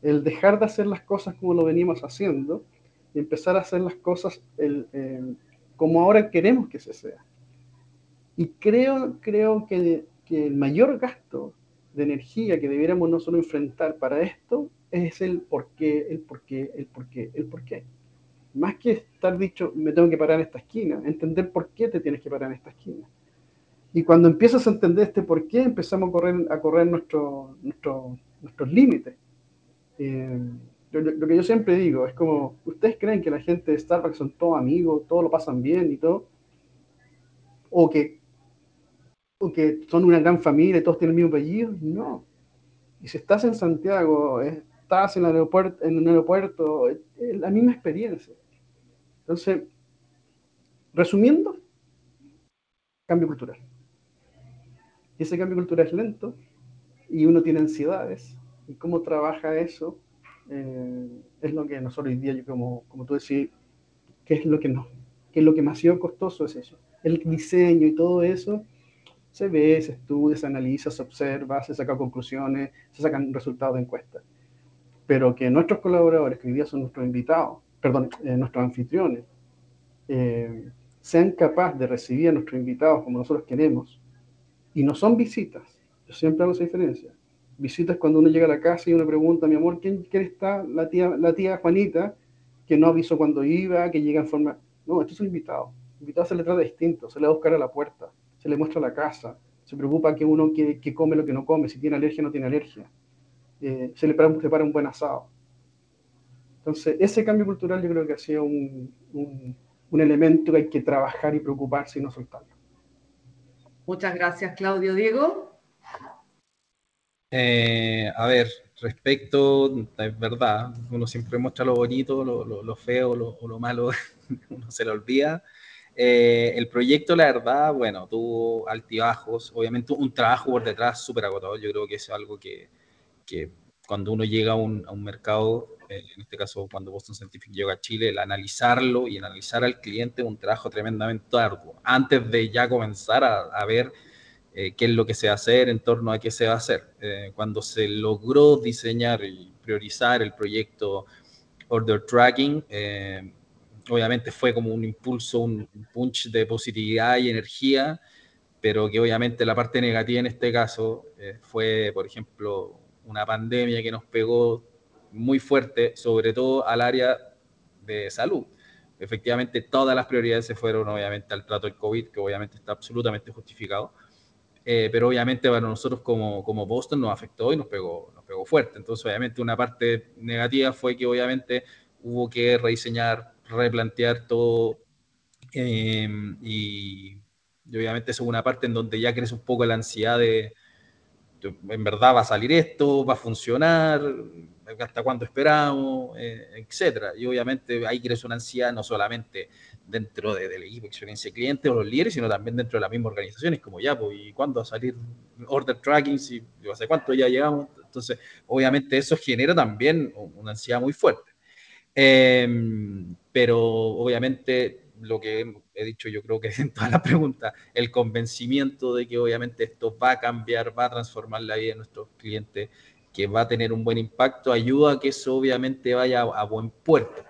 El dejar de hacer las cosas como lo venimos haciendo y empezar a hacer las cosas como ahora queremos que se sea. Y creo, creo que, que el mayor gasto de energía que debiéramos no solo enfrentar para esto es el por qué, el por qué, el por qué, el por qué más que estar dicho, me tengo que parar en esta esquina, entender por qué te tienes que parar en esta esquina. Y cuando empiezas a entender este por qué, empezamos a correr, a correr nuestro, nuestros límites. Eh, lo, que yo siempre digo es como, ¿ustedes creen que la gente de Starbucks son todos amigos, todos lo pasan bien y todo? ¿O que, que son una gran familia y todos tienen el mismo apellido? No. Y si estás en Santiago, estás en, el aeropuerto, en un aeropuerto, es la misma experiencia. Entonces, resumiendo, cambio cultural. Y ese cambio cultural es lento y uno tiene ansiedades. Y cómo trabaja eso eh, es lo que nosotros hoy día, yo como, como tú decís, ¿qué es lo que no? ¿Qué es lo que más sido costoso es eso? El diseño y todo eso se ve, se estudia, se analiza, se observa, se saca conclusiones, se sacan resultados de encuestas. Pero que nuestros colaboradores, que hoy día son nuestros invitados, perdón, eh, nuestros anfitriones, eh, sean capaces de recibir a nuestros invitados como nosotros queremos. Y no son visitas, yo siempre hago esa diferencia. Visitas cuando uno llega a la casa y uno pregunta, mi amor, ¿quién, quién está? La tía, la tía Juanita, que no avisó cuando iba, que llega en forma... No, estos son invitados. Invitados se le trata distinto, se le va a buscar a la puerta, se le muestra la casa, se preocupa que uno que, que come lo que no come, si tiene alergia o no tiene alergia. Eh, se le prepara un buen asado. Entonces, ese cambio cultural yo creo que ha sido un, un, elemento que hay que trabajar y preocuparse y no soltarlo. Muchas gracias, Claudio. Diego. Eh, a ver, respecto, es verdad, uno siempre muestra lo bonito, lo, lo, feo o lo malo, uno se lo olvida. Eh, el proyecto, la verdad, bueno, tuvo altibajos, obviamente un trabajo por detrás súper agotador, yo creo que es algo que, que cuando uno llega a un, a un mercado eh, en este caso cuando Boston Scientific llegó a Chile, el analizarlo y analizar al cliente es un trabajo tremendamente arduo, antes de ya comenzar a, ver eh, qué es lo que se va a hacer en torno a qué se va a hacer. Eh, cuando se logró diseñar y priorizar el proyecto Order Tracking, obviamente fue como un impulso, un punch de positividad y energía, pero que obviamente la parte negativa en este caso fue, por ejemplo, una pandemia que nos pegó muy fuerte, sobre todo al área de salud. Efectivamente, todas las prioridades se fueron obviamente al trato del COVID, que obviamente está absolutamente justificado, eh, pero obviamente para nosotros como, como Boston nos afectó y nos pegó, nos pegó fuerte. Entonces, obviamente, una parte negativa fue que obviamente hubo que rediseñar, replantear todo em, y, obviamente es una parte en donde ya crece un poco la ansiedad de, en verdad va a salir esto, va a funcionar, hasta cuándo esperamos, eh, etcétera. Y obviamente hay crece una ansiedad no solamente dentro del equipo de experiencia cliente o los líderes, sino también dentro de las mismas organizaciones, como ya, pues, ¿y cuándo va a salir order tracking? Si, ¿Hace cuánto ya llegamos? Entonces, obviamente eso genera también una ansiedad muy fuerte. Em, pero obviamente lo que he dicho yo creo que en toda la pregunta, el convencimiento de que obviamente esto va a cambiar, va a transformar la vida de nuestros clientes, que va a tener un buen impacto, ayuda a que eso obviamente vaya a, buen puerto.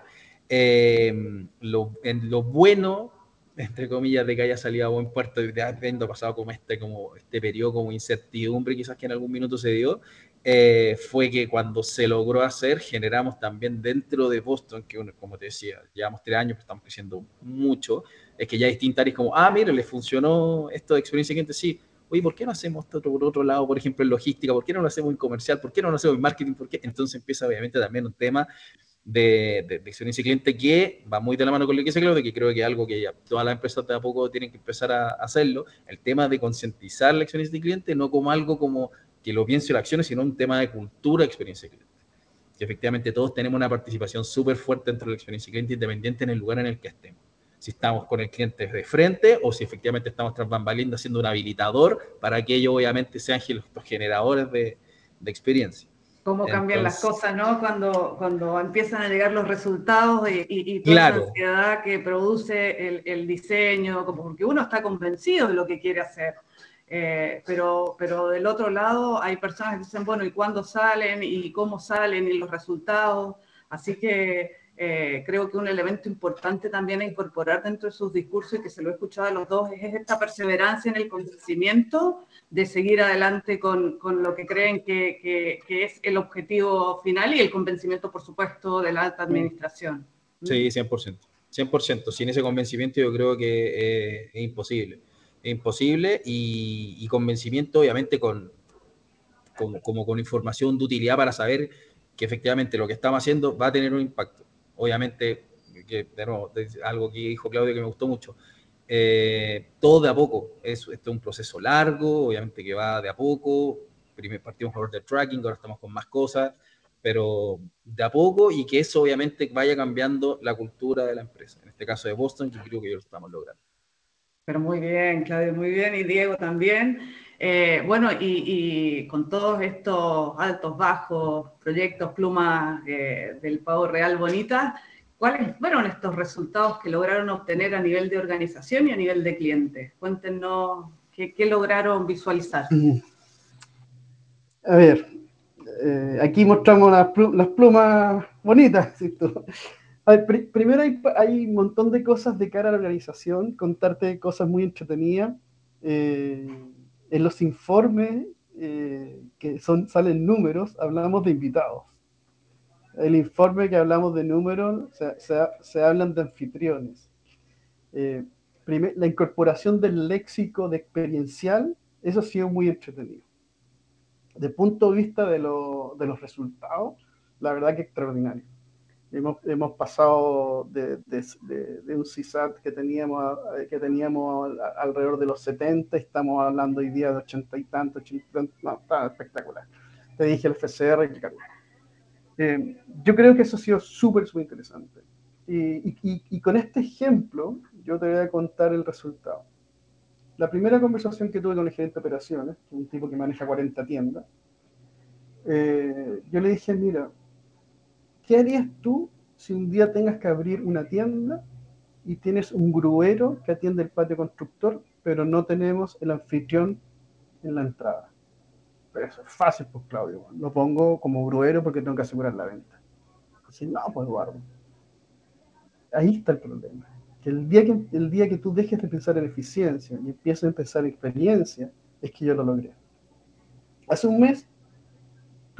Eh, lo, en lo bueno, entre comillas, de que haya salido a buen puerto, de habiendo pasado como este, como este periodo como incertidumbre quizás que en algún minuto se dio, eh, fue que cuando se logró hacer, generamos también dentro de Boston, que como te decía, llevamos tres años, pero estamos creciendo mucho, es que ya distintas áreas como, ah, mire, le funcionó esto de experiencia cliente, sí, oye, ¿por qué no hacemos esto por otro lado, por ejemplo, en logística? ¿Por qué no lo hacemos en comercial? ¿Por qué no lo hacemos en marketing? ¿Por qué? Entonces empieza obviamente también un tema de, de, experiencia cliente que va muy de la mano con lo que dice Claudio, que creo que es algo que ya todas las empresas de a poco tienen que empezar a hacerlo, el tema de concientizar la experiencia de cliente, no como algo como que lo piense la acciones, sino un tema de cultura de experiencia cliente. Que efectivamente todos tenemos una participación súper fuerte dentro de la experiencia cliente independiente en el lugar en el que estemos. Si estamos con el cliente de frente o si efectivamente estamos tras bambalinas siendo un habilitador para que ellos obviamente sean los generadores de, de experiencia cómo cambian las cosas, ¿no? Cuando, cuando empiezan a llegar los resultados y, y, toda la ansiedad que produce el, el, diseño, como porque uno está convencido de lo que quiere hacer. Eh, pero, pero del otro lado hay personas que dicen, bueno, ¿y cuándo salen? ¿Y cómo salen? ¿Y los resultados? Así que eh, creo que un elemento importante también a incorporar dentro de sus discursos y que se lo he escuchado a los dos es esta perseverancia en el convencimiento de seguir adelante con, con lo que creen que, que, es el objetivo final y el convencimiento, por supuesto, de la alta administración. Sí, 100%. 100%. Sin ese convencimiento yo creo que eh, es imposible. Imposible y, y convencimiento obviamente con, con, como con información de utilidad para saber que efectivamente lo que estamos haciendo va a tener un impacto obviamente, que de nuevo, algo que dijo Claudio que me gustó mucho, eh, todo de a poco. Es, este es un proceso largo, obviamente que va de a poco. Primero partimos por del tracking, ahora estamos con más cosas, pero de a poco y que eso obviamente vaya cambiando la cultura de la empresa. En este caso de Boston, yo creo que ya lo estamos logrando. Pero muy bien, Claudio, muy bien, y Diego también. Eh, bueno, y, con todos estos altos, bajos, proyectos, plumas eh, del Pavo Real Bonita, ¿cuáles fueron estos resultados que lograron obtener a nivel de organización y a nivel de clientes? Cuéntenos qué, lograron visualizar. A ver, eh, aquí mostramos las, plumas bonitas. primero hay, un montón de cosas de cara a la organización, contarte cosas muy entretenidas en los informes eh, que son, salen números, hablamos de invitados. El informe que hablamos de números, se, hablan de anfitriones. Eh, la incorporación del léxico de experiencial, eso ha sido muy entretenido. De punto de vista de, de los resultados, la verdad que extraordinario. Hemos, hemos pasado de, de, un CISAT que teníamos, que teníamos alrededor de los 70, estamos hablando hoy día de 80 y tantos, no, está espectacular. Te dije el FCR, eh, yo creo que eso ha sido súper, súper interesante. Y, y, y, con este ejemplo, yo te voy a contar el resultado. La primera conversación que tuve con el gerente de operaciones, un tipo que maneja 40 tiendas, eh, yo le dije, mira, ¿Qué harías tú si un día tengas que abrir una tienda y tienes un gruero que atiende el patio constructor, pero no tenemos el anfitrión en la entrada? Pero eso es fácil, pues Claudio. Lo pongo como gruero porque tengo que asegurar la venta. Así, no, pues Eduardo. Ahí está el problema. Que el, día que el día que tú dejes de pensar en eficiencia y empieces a pensar en experiencia, es que yo lo logré. Hace un mes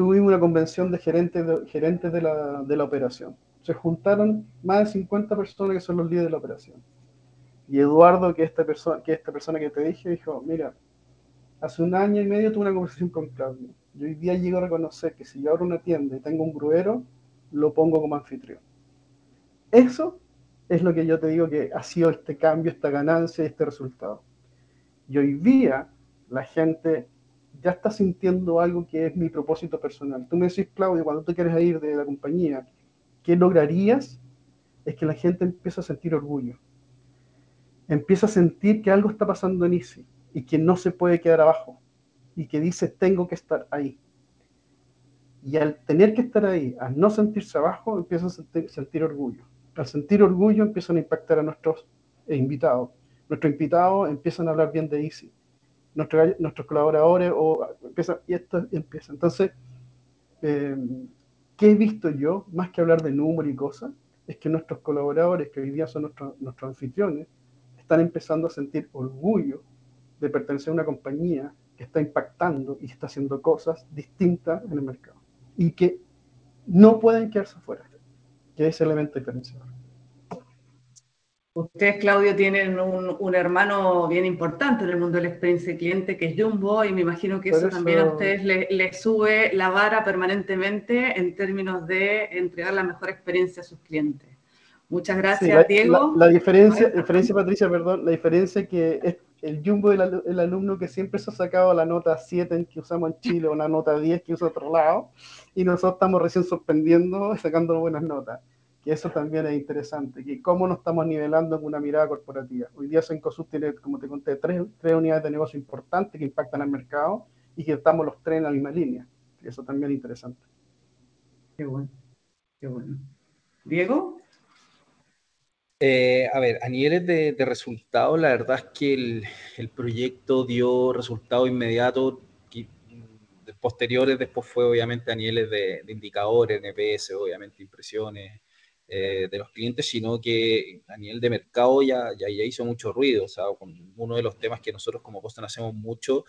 tuvimos una convención de gerentes de, gerentes de, la, de la operación. Se juntaron más de 50 personas que son los líderes de la operación. Y Eduardo, que esta persona que, esta persona que te dije, dijo, mira, hace un año y medio tuve una conversación con Claudio. Y hoy día llego a reconocer que si yo abro una tienda y tengo un gruero, lo pongo como anfitrión. Eso es lo que yo te digo que ha sido este cambio, esta ganancia, este resultado. Y hoy día la gente ya estás sintiendo algo que es mi propósito personal. Tú me decís, Claudio, cuando tú quieres ir de la compañía, ¿qué lograrías? Es que la gente empieza a sentir orgullo. Empieza a sentir que algo está pasando en Easy y que no se puede quedar abajo. Y que dice, tengo que estar ahí. Y al tener que estar ahí, al no sentirse abajo, empieza a sentir, sentir orgullo. Al sentir orgullo empiezan a impactar a nuestros invitados. Nuestros invitados empiezan a hablar bien de Easy nuestros colaboradores o empieza, y esto empieza. Entonces, eh, ¿qué he visto yo? Más que hablar de números y cosas, es que nuestros colaboradores, que hoy día son nuestros, nuestros anfitriones, están empezando a sentir orgullo de pertenecer a una compañía que está impactando y está haciendo cosas distintas en el mercado y que no pueden quedarse afuera, que es el elemento diferenciador. Ustedes, Claudio, tienen un, hermano bien importante en el mundo de la experiencia de cliente, que es Jumbo, y me imagino que eso, también a ustedes les le sube la vara permanentemente en términos de entregar la mejor experiencia a sus clientes. Muchas gracias, Diego. La, diferencia, diferencia, Patricia, perdón, la diferencia es que es el Jumbo es el, alumno que siempre se ha sacado la nota 7 en que usamos en Chile o la nota 10 que usa otro lado, y nosotros estamos recién sorprendiendo, sacando buenas notas que eso también es interesante, que cómo nos estamos nivelando en una mirada corporativa. Hoy día Sencosud tiene, como te conté, tres, tres unidades de negocio importantes que impactan al mercado y que estamos los tres en la misma línea. Eso también es interesante. Qué bueno, qué bueno. Diego. Eh, a ver, a niveles de, de resultados, la verdad es que el, el proyecto dio resultados inmediatos posteriores, después fue obviamente a niveles de, de indicadores, NPS, obviamente impresiones, eh, de los clientes, sino que a nivel de mercado ya, ya, ya, hizo mucho ruido. O sea, uno de los temas que nosotros como Boston hacemos mucho,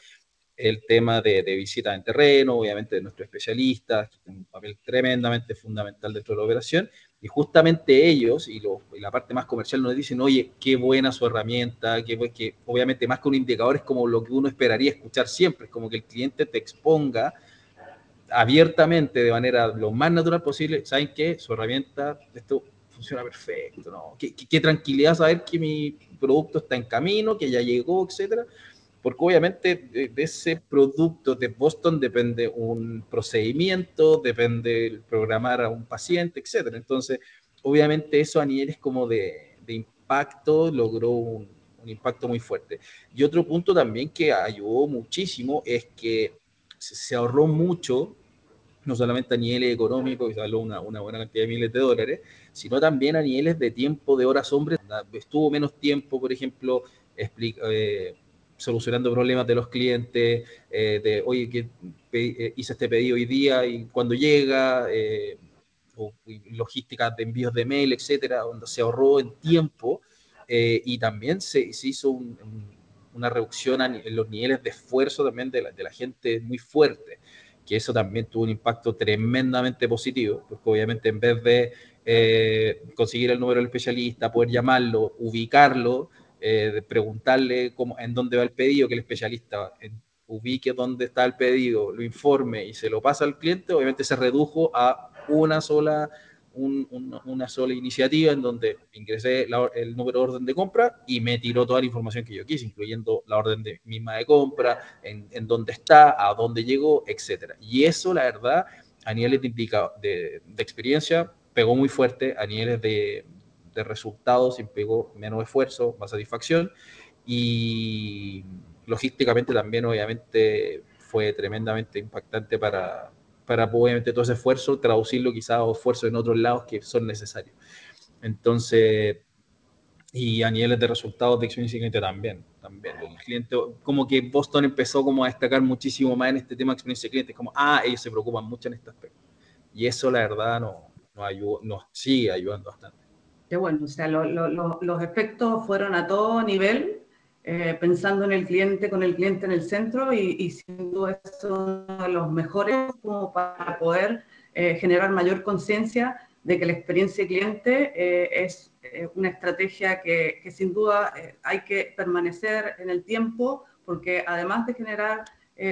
el tema de, de visita en terreno, obviamente de nuestros especialistas, que tienen un papel tremendamente fundamental dentro de la operación, y justamente ellos y, y, la parte más comercial nos dicen, oye, qué buena su herramienta, que, que obviamente más que un indicador es como lo que uno esperaría escuchar siempre, es como que el cliente te exponga abiertamente, de manera lo más natural posible, saben que su herramienta, esto funciona perfecto, ¿no? Qué, tranquilidad saber que mi producto está en camino, que ya llegó, etcétera, porque obviamente de, ese producto de Boston depende un procedimiento, depende el programar a un paciente, etcétera. Entonces, obviamente eso a niveles como de, de impacto logró un, un impacto muy fuerte. Y otro punto también que ayudó muchísimo es que se ahorró mucho no solamente a niveles económicos, que salió una, una, buena cantidad de miles de dólares, sino también a niveles de tiempo de horas hombres. Estuvo menos tiempo, por ejemplo, eh, solucionando problemas de los clientes, eh, de, oye, que eh, hice este pedido hoy día y cuando llega, o logísticas de envíos de mail, etcétera, donde se ahorró en tiempo y también se, se hizo una reducción en los niveles de esfuerzo también de la, de la gente muy fuerte que eso también tuvo un impacto tremendamente positivo, porque obviamente en vez de eh, conseguir el número del especialista, poder llamarlo, ubicarlo, eh, preguntarle cómo, en dónde va el pedido, que el especialista ubique dónde está el pedido, lo informe y se lo pasa al cliente, obviamente se redujo a una sola una sola iniciativa en donde ingresé el número de orden de compra y me tiró toda la información que yo quise, incluyendo la orden de, misma de compra, en, en dónde está, a dónde llegó, etc. Y eso, la verdad, a niveles de, de, de experiencia, pegó muy fuerte, a niveles de, de resultados, pegó menos esfuerzo, más satisfacción y logísticamente también, obviamente, fue tremendamente impactante para, para obviamente todo ese esfuerzo traducirlo quizás a esfuerzos en otros lados que son necesarios. Entonces, y a niveles de resultados de experiencia cliente también, también. El cliente, como que Boston empezó como a destacar muchísimo más en este tema de experiencia cliente, como, ah, ellos se preocupan mucho en este aspecto. Y eso la verdad nos, nos, ayudó, nos sigue ayudando bastante. Qué bueno, o sea, lo, lo, los efectos fueron a todo nivel eh, pensando en el cliente, con el cliente en el centro y, y sin duda es uno de los mejores como para poder eh, generar mayor conciencia de que la experiencia cliente eh, es una estrategia que, que sin duda hay que permanecer en el tiempo porque además de generar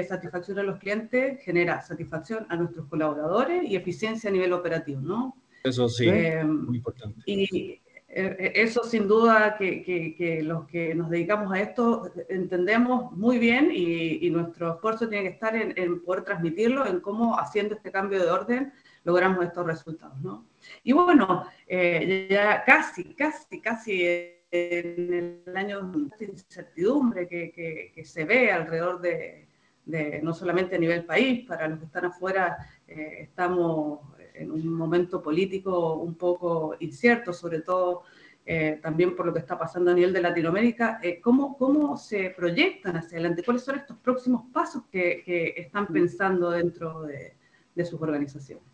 satisfacción a los clientes, genera satisfacción a nuestros colaboradores y eficiencia a nivel operativo, ¿no? Eso sí, muy importante. Y, eh, eh, eso sin duda que, los que nos dedicamos a esto entendemos muy bien y, nuestro esfuerzo tiene que estar en, poder transmitirlo, en cómo haciendo este cambio de orden logramos estos resultados. ¿no? Y bueno, eh, ya casi, casi, casi en el año de incertidumbre que, se ve alrededor de, no solamente a nivel país, para los que están afuera estamos en un momento político un poco incierto, sobre todo eh, también por lo que está pasando a nivel de Latinoamérica, eh, ¿cómo, ¿cómo, se proyectan hacia adelante? ¿Cuáles son estos próximos pasos que, que están pensando dentro de, de, sus organizaciones?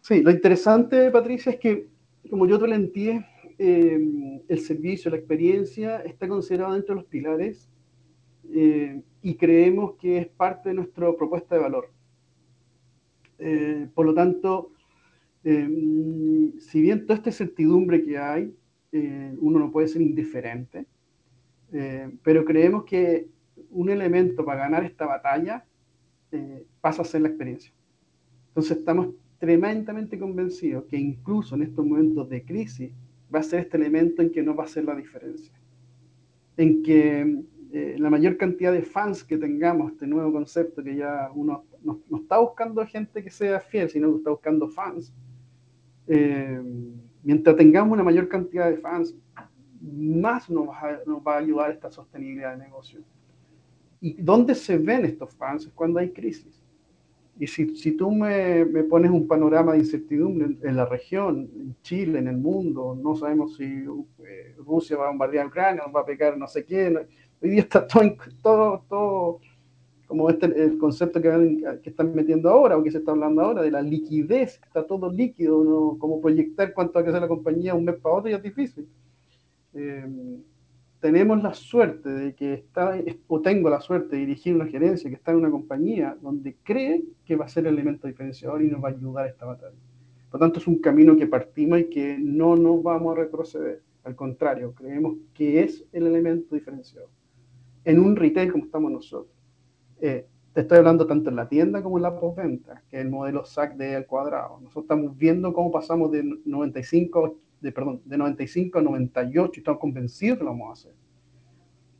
Sí, lo interesante, Patricia, es que, como yo te lo entiendo, eh, el servicio, la experiencia está considerado dentro de los pilares eh, y creemos que es parte de nuestra propuesta de valor. Por lo tanto, si bien toda esta incertidumbre que hay, uno no puede ser indiferente, pero creemos que un elemento para ganar esta batalla pasa a ser la experiencia. Entonces estamos tremendamente convencidos que incluso en estos momentos de crisis va a ser este elemento en que no va a ser la diferencia. En que eh, la mayor cantidad de fans que tengamos, este nuevo concepto que ya uno no, está buscando gente que sea fiel, sino que está buscando fans. Eh, mientras tengamos una mayor cantidad de fans, más nos va, nos a ayudar esta sostenibilidad de negocio. ¿Y dónde se ven estos fans? Es cuando hay crisis. Y si, tú me, pones un panorama de incertidumbre en, la región, en Chile, en el mundo, no sabemos si eh, Rusia va a bombardear Ucrania, va a pegar no sé quién. Hoy día está todo, todo, todo como este, el concepto que, están metiendo ahora o que se está hablando ahora de la liquidez, está todo líquido, como proyectar cuánto va a crecer la compañía un mes para otro ya es difícil. Eh, tenemos la suerte de que está, o tengo la suerte de dirigir una gerencia que está en una compañía donde cree que va a ser el elemento diferenciador y nos va a ayudar a esta batalla. Por lo tanto, es un camino que partimos y que no nos vamos a retroceder. Al contrario, creemos que es el elemento diferenciador. En un retail como estamos nosotros. Eh, te estoy hablando tanto en la tienda como en la postventa, que es el modelo SAC de al cuadrado. Nosotros estamos viendo cómo pasamos de 95 de, perdón, de 95 a 98 y estamos convencidos que lo vamos a hacer.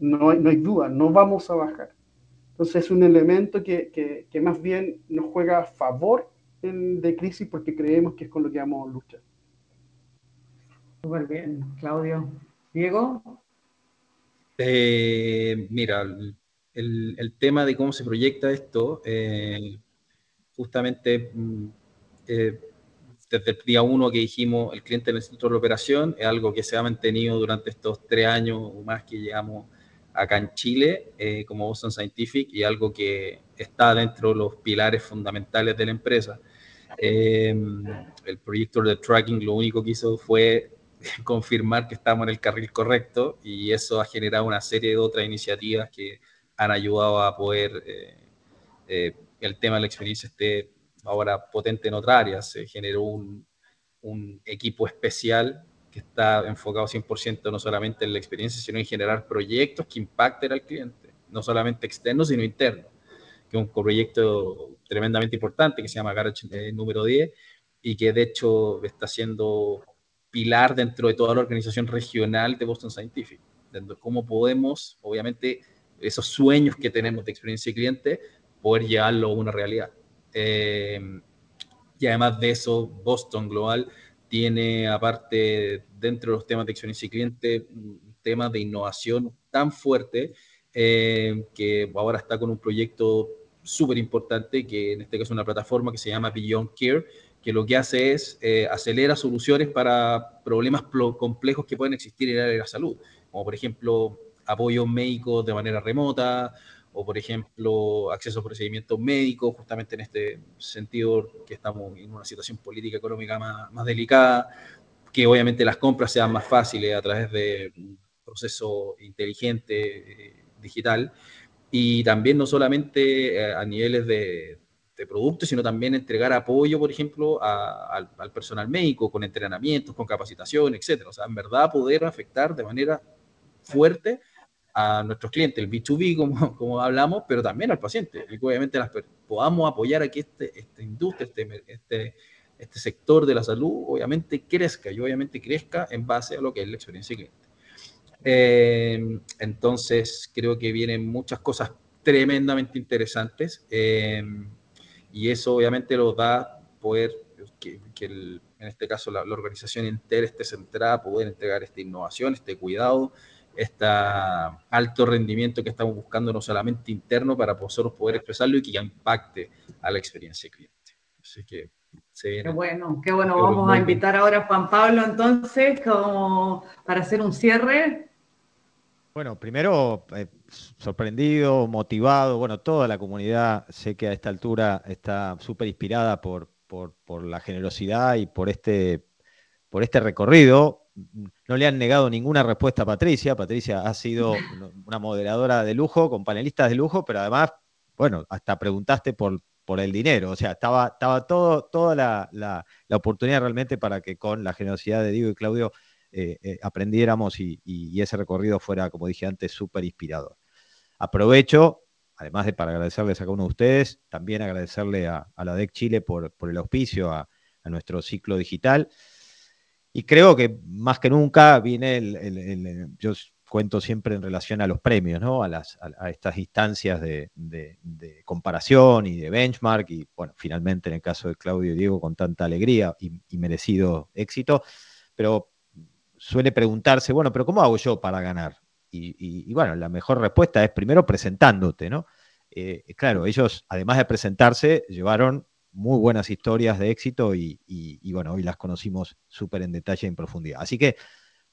No hay, no hay duda, no vamos a bajar. Entonces es un elemento que, que, que más bien nos juega a favor en, de crisis porque creemos que es con lo que vamos a luchar. Súper bien, Claudio. Diego. Eh, mira, el, el, tema de cómo se proyecta esto, eh, justamente mm, eh, desde el día uno que dijimos el cliente en el centro de la operación, es algo que se ha mantenido durante estos tres años o más que llegamos acá en Chile eh, como Boston Scientific y algo que está dentro de los pilares fundamentales de la empresa. Eh, el proyecto de tracking lo único que hizo fue confirmar que estamos en el carril correcto y eso ha generado una serie de otras iniciativas que han ayudado a poder eh, el tema de la experiencia esté ahora potente en otra área. Se generó un, un equipo especial que está enfocado 100% no solamente en la experiencia, sino en generar proyectos que impacten al cliente, no solamente externo, sino interno, que es un proyecto tremendamente importante que se llama Garage eh, número 10 y que de hecho está siendo pilar dentro de toda la organización regional de Boston Scientific, de cómo podemos, obviamente, esos sueños que tenemos de experiencia de cliente, poder llevarlo a una realidad. Eh, y además de eso, Boston Global tiene, aparte, dentro de los temas de experiencia y cliente, un tema de innovación tan fuerte eh, que ahora está con un proyecto súper importante, que en este caso es una plataforma que se llama Beyond Care, que lo que hace es eh, acelera soluciones para problemas complejos que pueden existir en el área de la salud, como por ejemplo apoyo médico de manera remota, o por ejemplo acceso a procedimientos médicos, justamente en este sentido que estamos en una situación política económica más, más delicada, que obviamente las compras sean más fáciles a través de un proceso inteligente eh, digital y también no solamente eh, a niveles de, de productos, sino también entregar apoyo, por ejemplo, al, al, personal médico con entrenamientos, con capacitación, etcétera. O sea, en verdad poder afectar de manera fuerte a nuestros clientes, el B2B, como, como hablamos, pero también al paciente, y obviamente las, podamos apoyar a que este, esta industria, este, este, este sector de la salud, obviamente crezca y obviamente crezca en base a lo que es la experiencia de cliente. Eh, entonces, creo que vienen muchas cosas tremendamente interesantes eh, y eso obviamente lo da poder que, que el, en este caso la, la, organización entera esté centrada, poder entregar esta innovación, este cuidado, este alto rendimiento que estamos buscando no solamente interno para nosotros poder expresarlo y que impacte a la experiencia del cliente. Así que se viene. Qué bueno, qué bueno. Vamos a invitar ahora a Juan Pablo entonces como para hacer un cierre. Bueno, primero eh, sorprendido, motivado, bueno, toda la comunidad sé que a esta altura está súper inspirada por, por, por, la generosidad y por este, por este recorrido no le han negado ninguna respuesta a Patricia. Patricia ha sido una moderadora de lujo, con panelistas de lujo, pero además, bueno, hasta preguntaste por, por el dinero. O sea, estaba, estaba todo, toda la, oportunidad realmente para que con la generosidad de Diego y Claudio eh, eh, aprendiéramos y, ese recorrido fuera, como dije antes, súper inspirador. Aprovecho, además de para agradecerles a cada uno de ustedes, también agradecerle a, la DEC Chile por, el auspicio a, nuestro ciclo digital. Y creo que más que nunca viene el, yo cuento siempre en relación a los premios, ¿no? A, las, a, estas instancias de, comparación y de benchmark, y bueno, finalmente en el caso de Claudio y Diego con tanta alegría y, merecido éxito, pero suele preguntarse, bueno, pero ¿cómo hago yo para ganar? Y, bueno, la mejor respuesta es primero presentándote, ¿no? Eh, claro, ellos, además de presentarse, llevaron muy buenas historias de éxito y, bueno, hoy las conocimos súper en detalle y en profundidad. Así que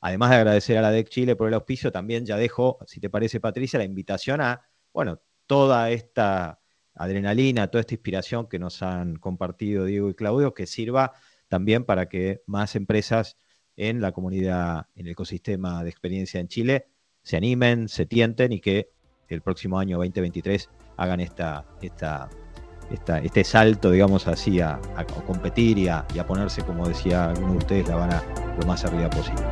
además de agradecer a la DEC Chile por el auspicio, también ya dejo, si te parece, Patricia, la invitación a, bueno, toda esta adrenalina, toda esta inspiración que nos han compartido Diego y Claudio, que sirva también para que más empresas en la comunidad, en el ecosistema de experiencia en Chile, se animen, se tienten y que el próximo año 2023 hagan esta, esta, este salto, digamos así, a, competir y a, y a ponerse, como decía alguno de ustedes, la vara lo más arriba posible.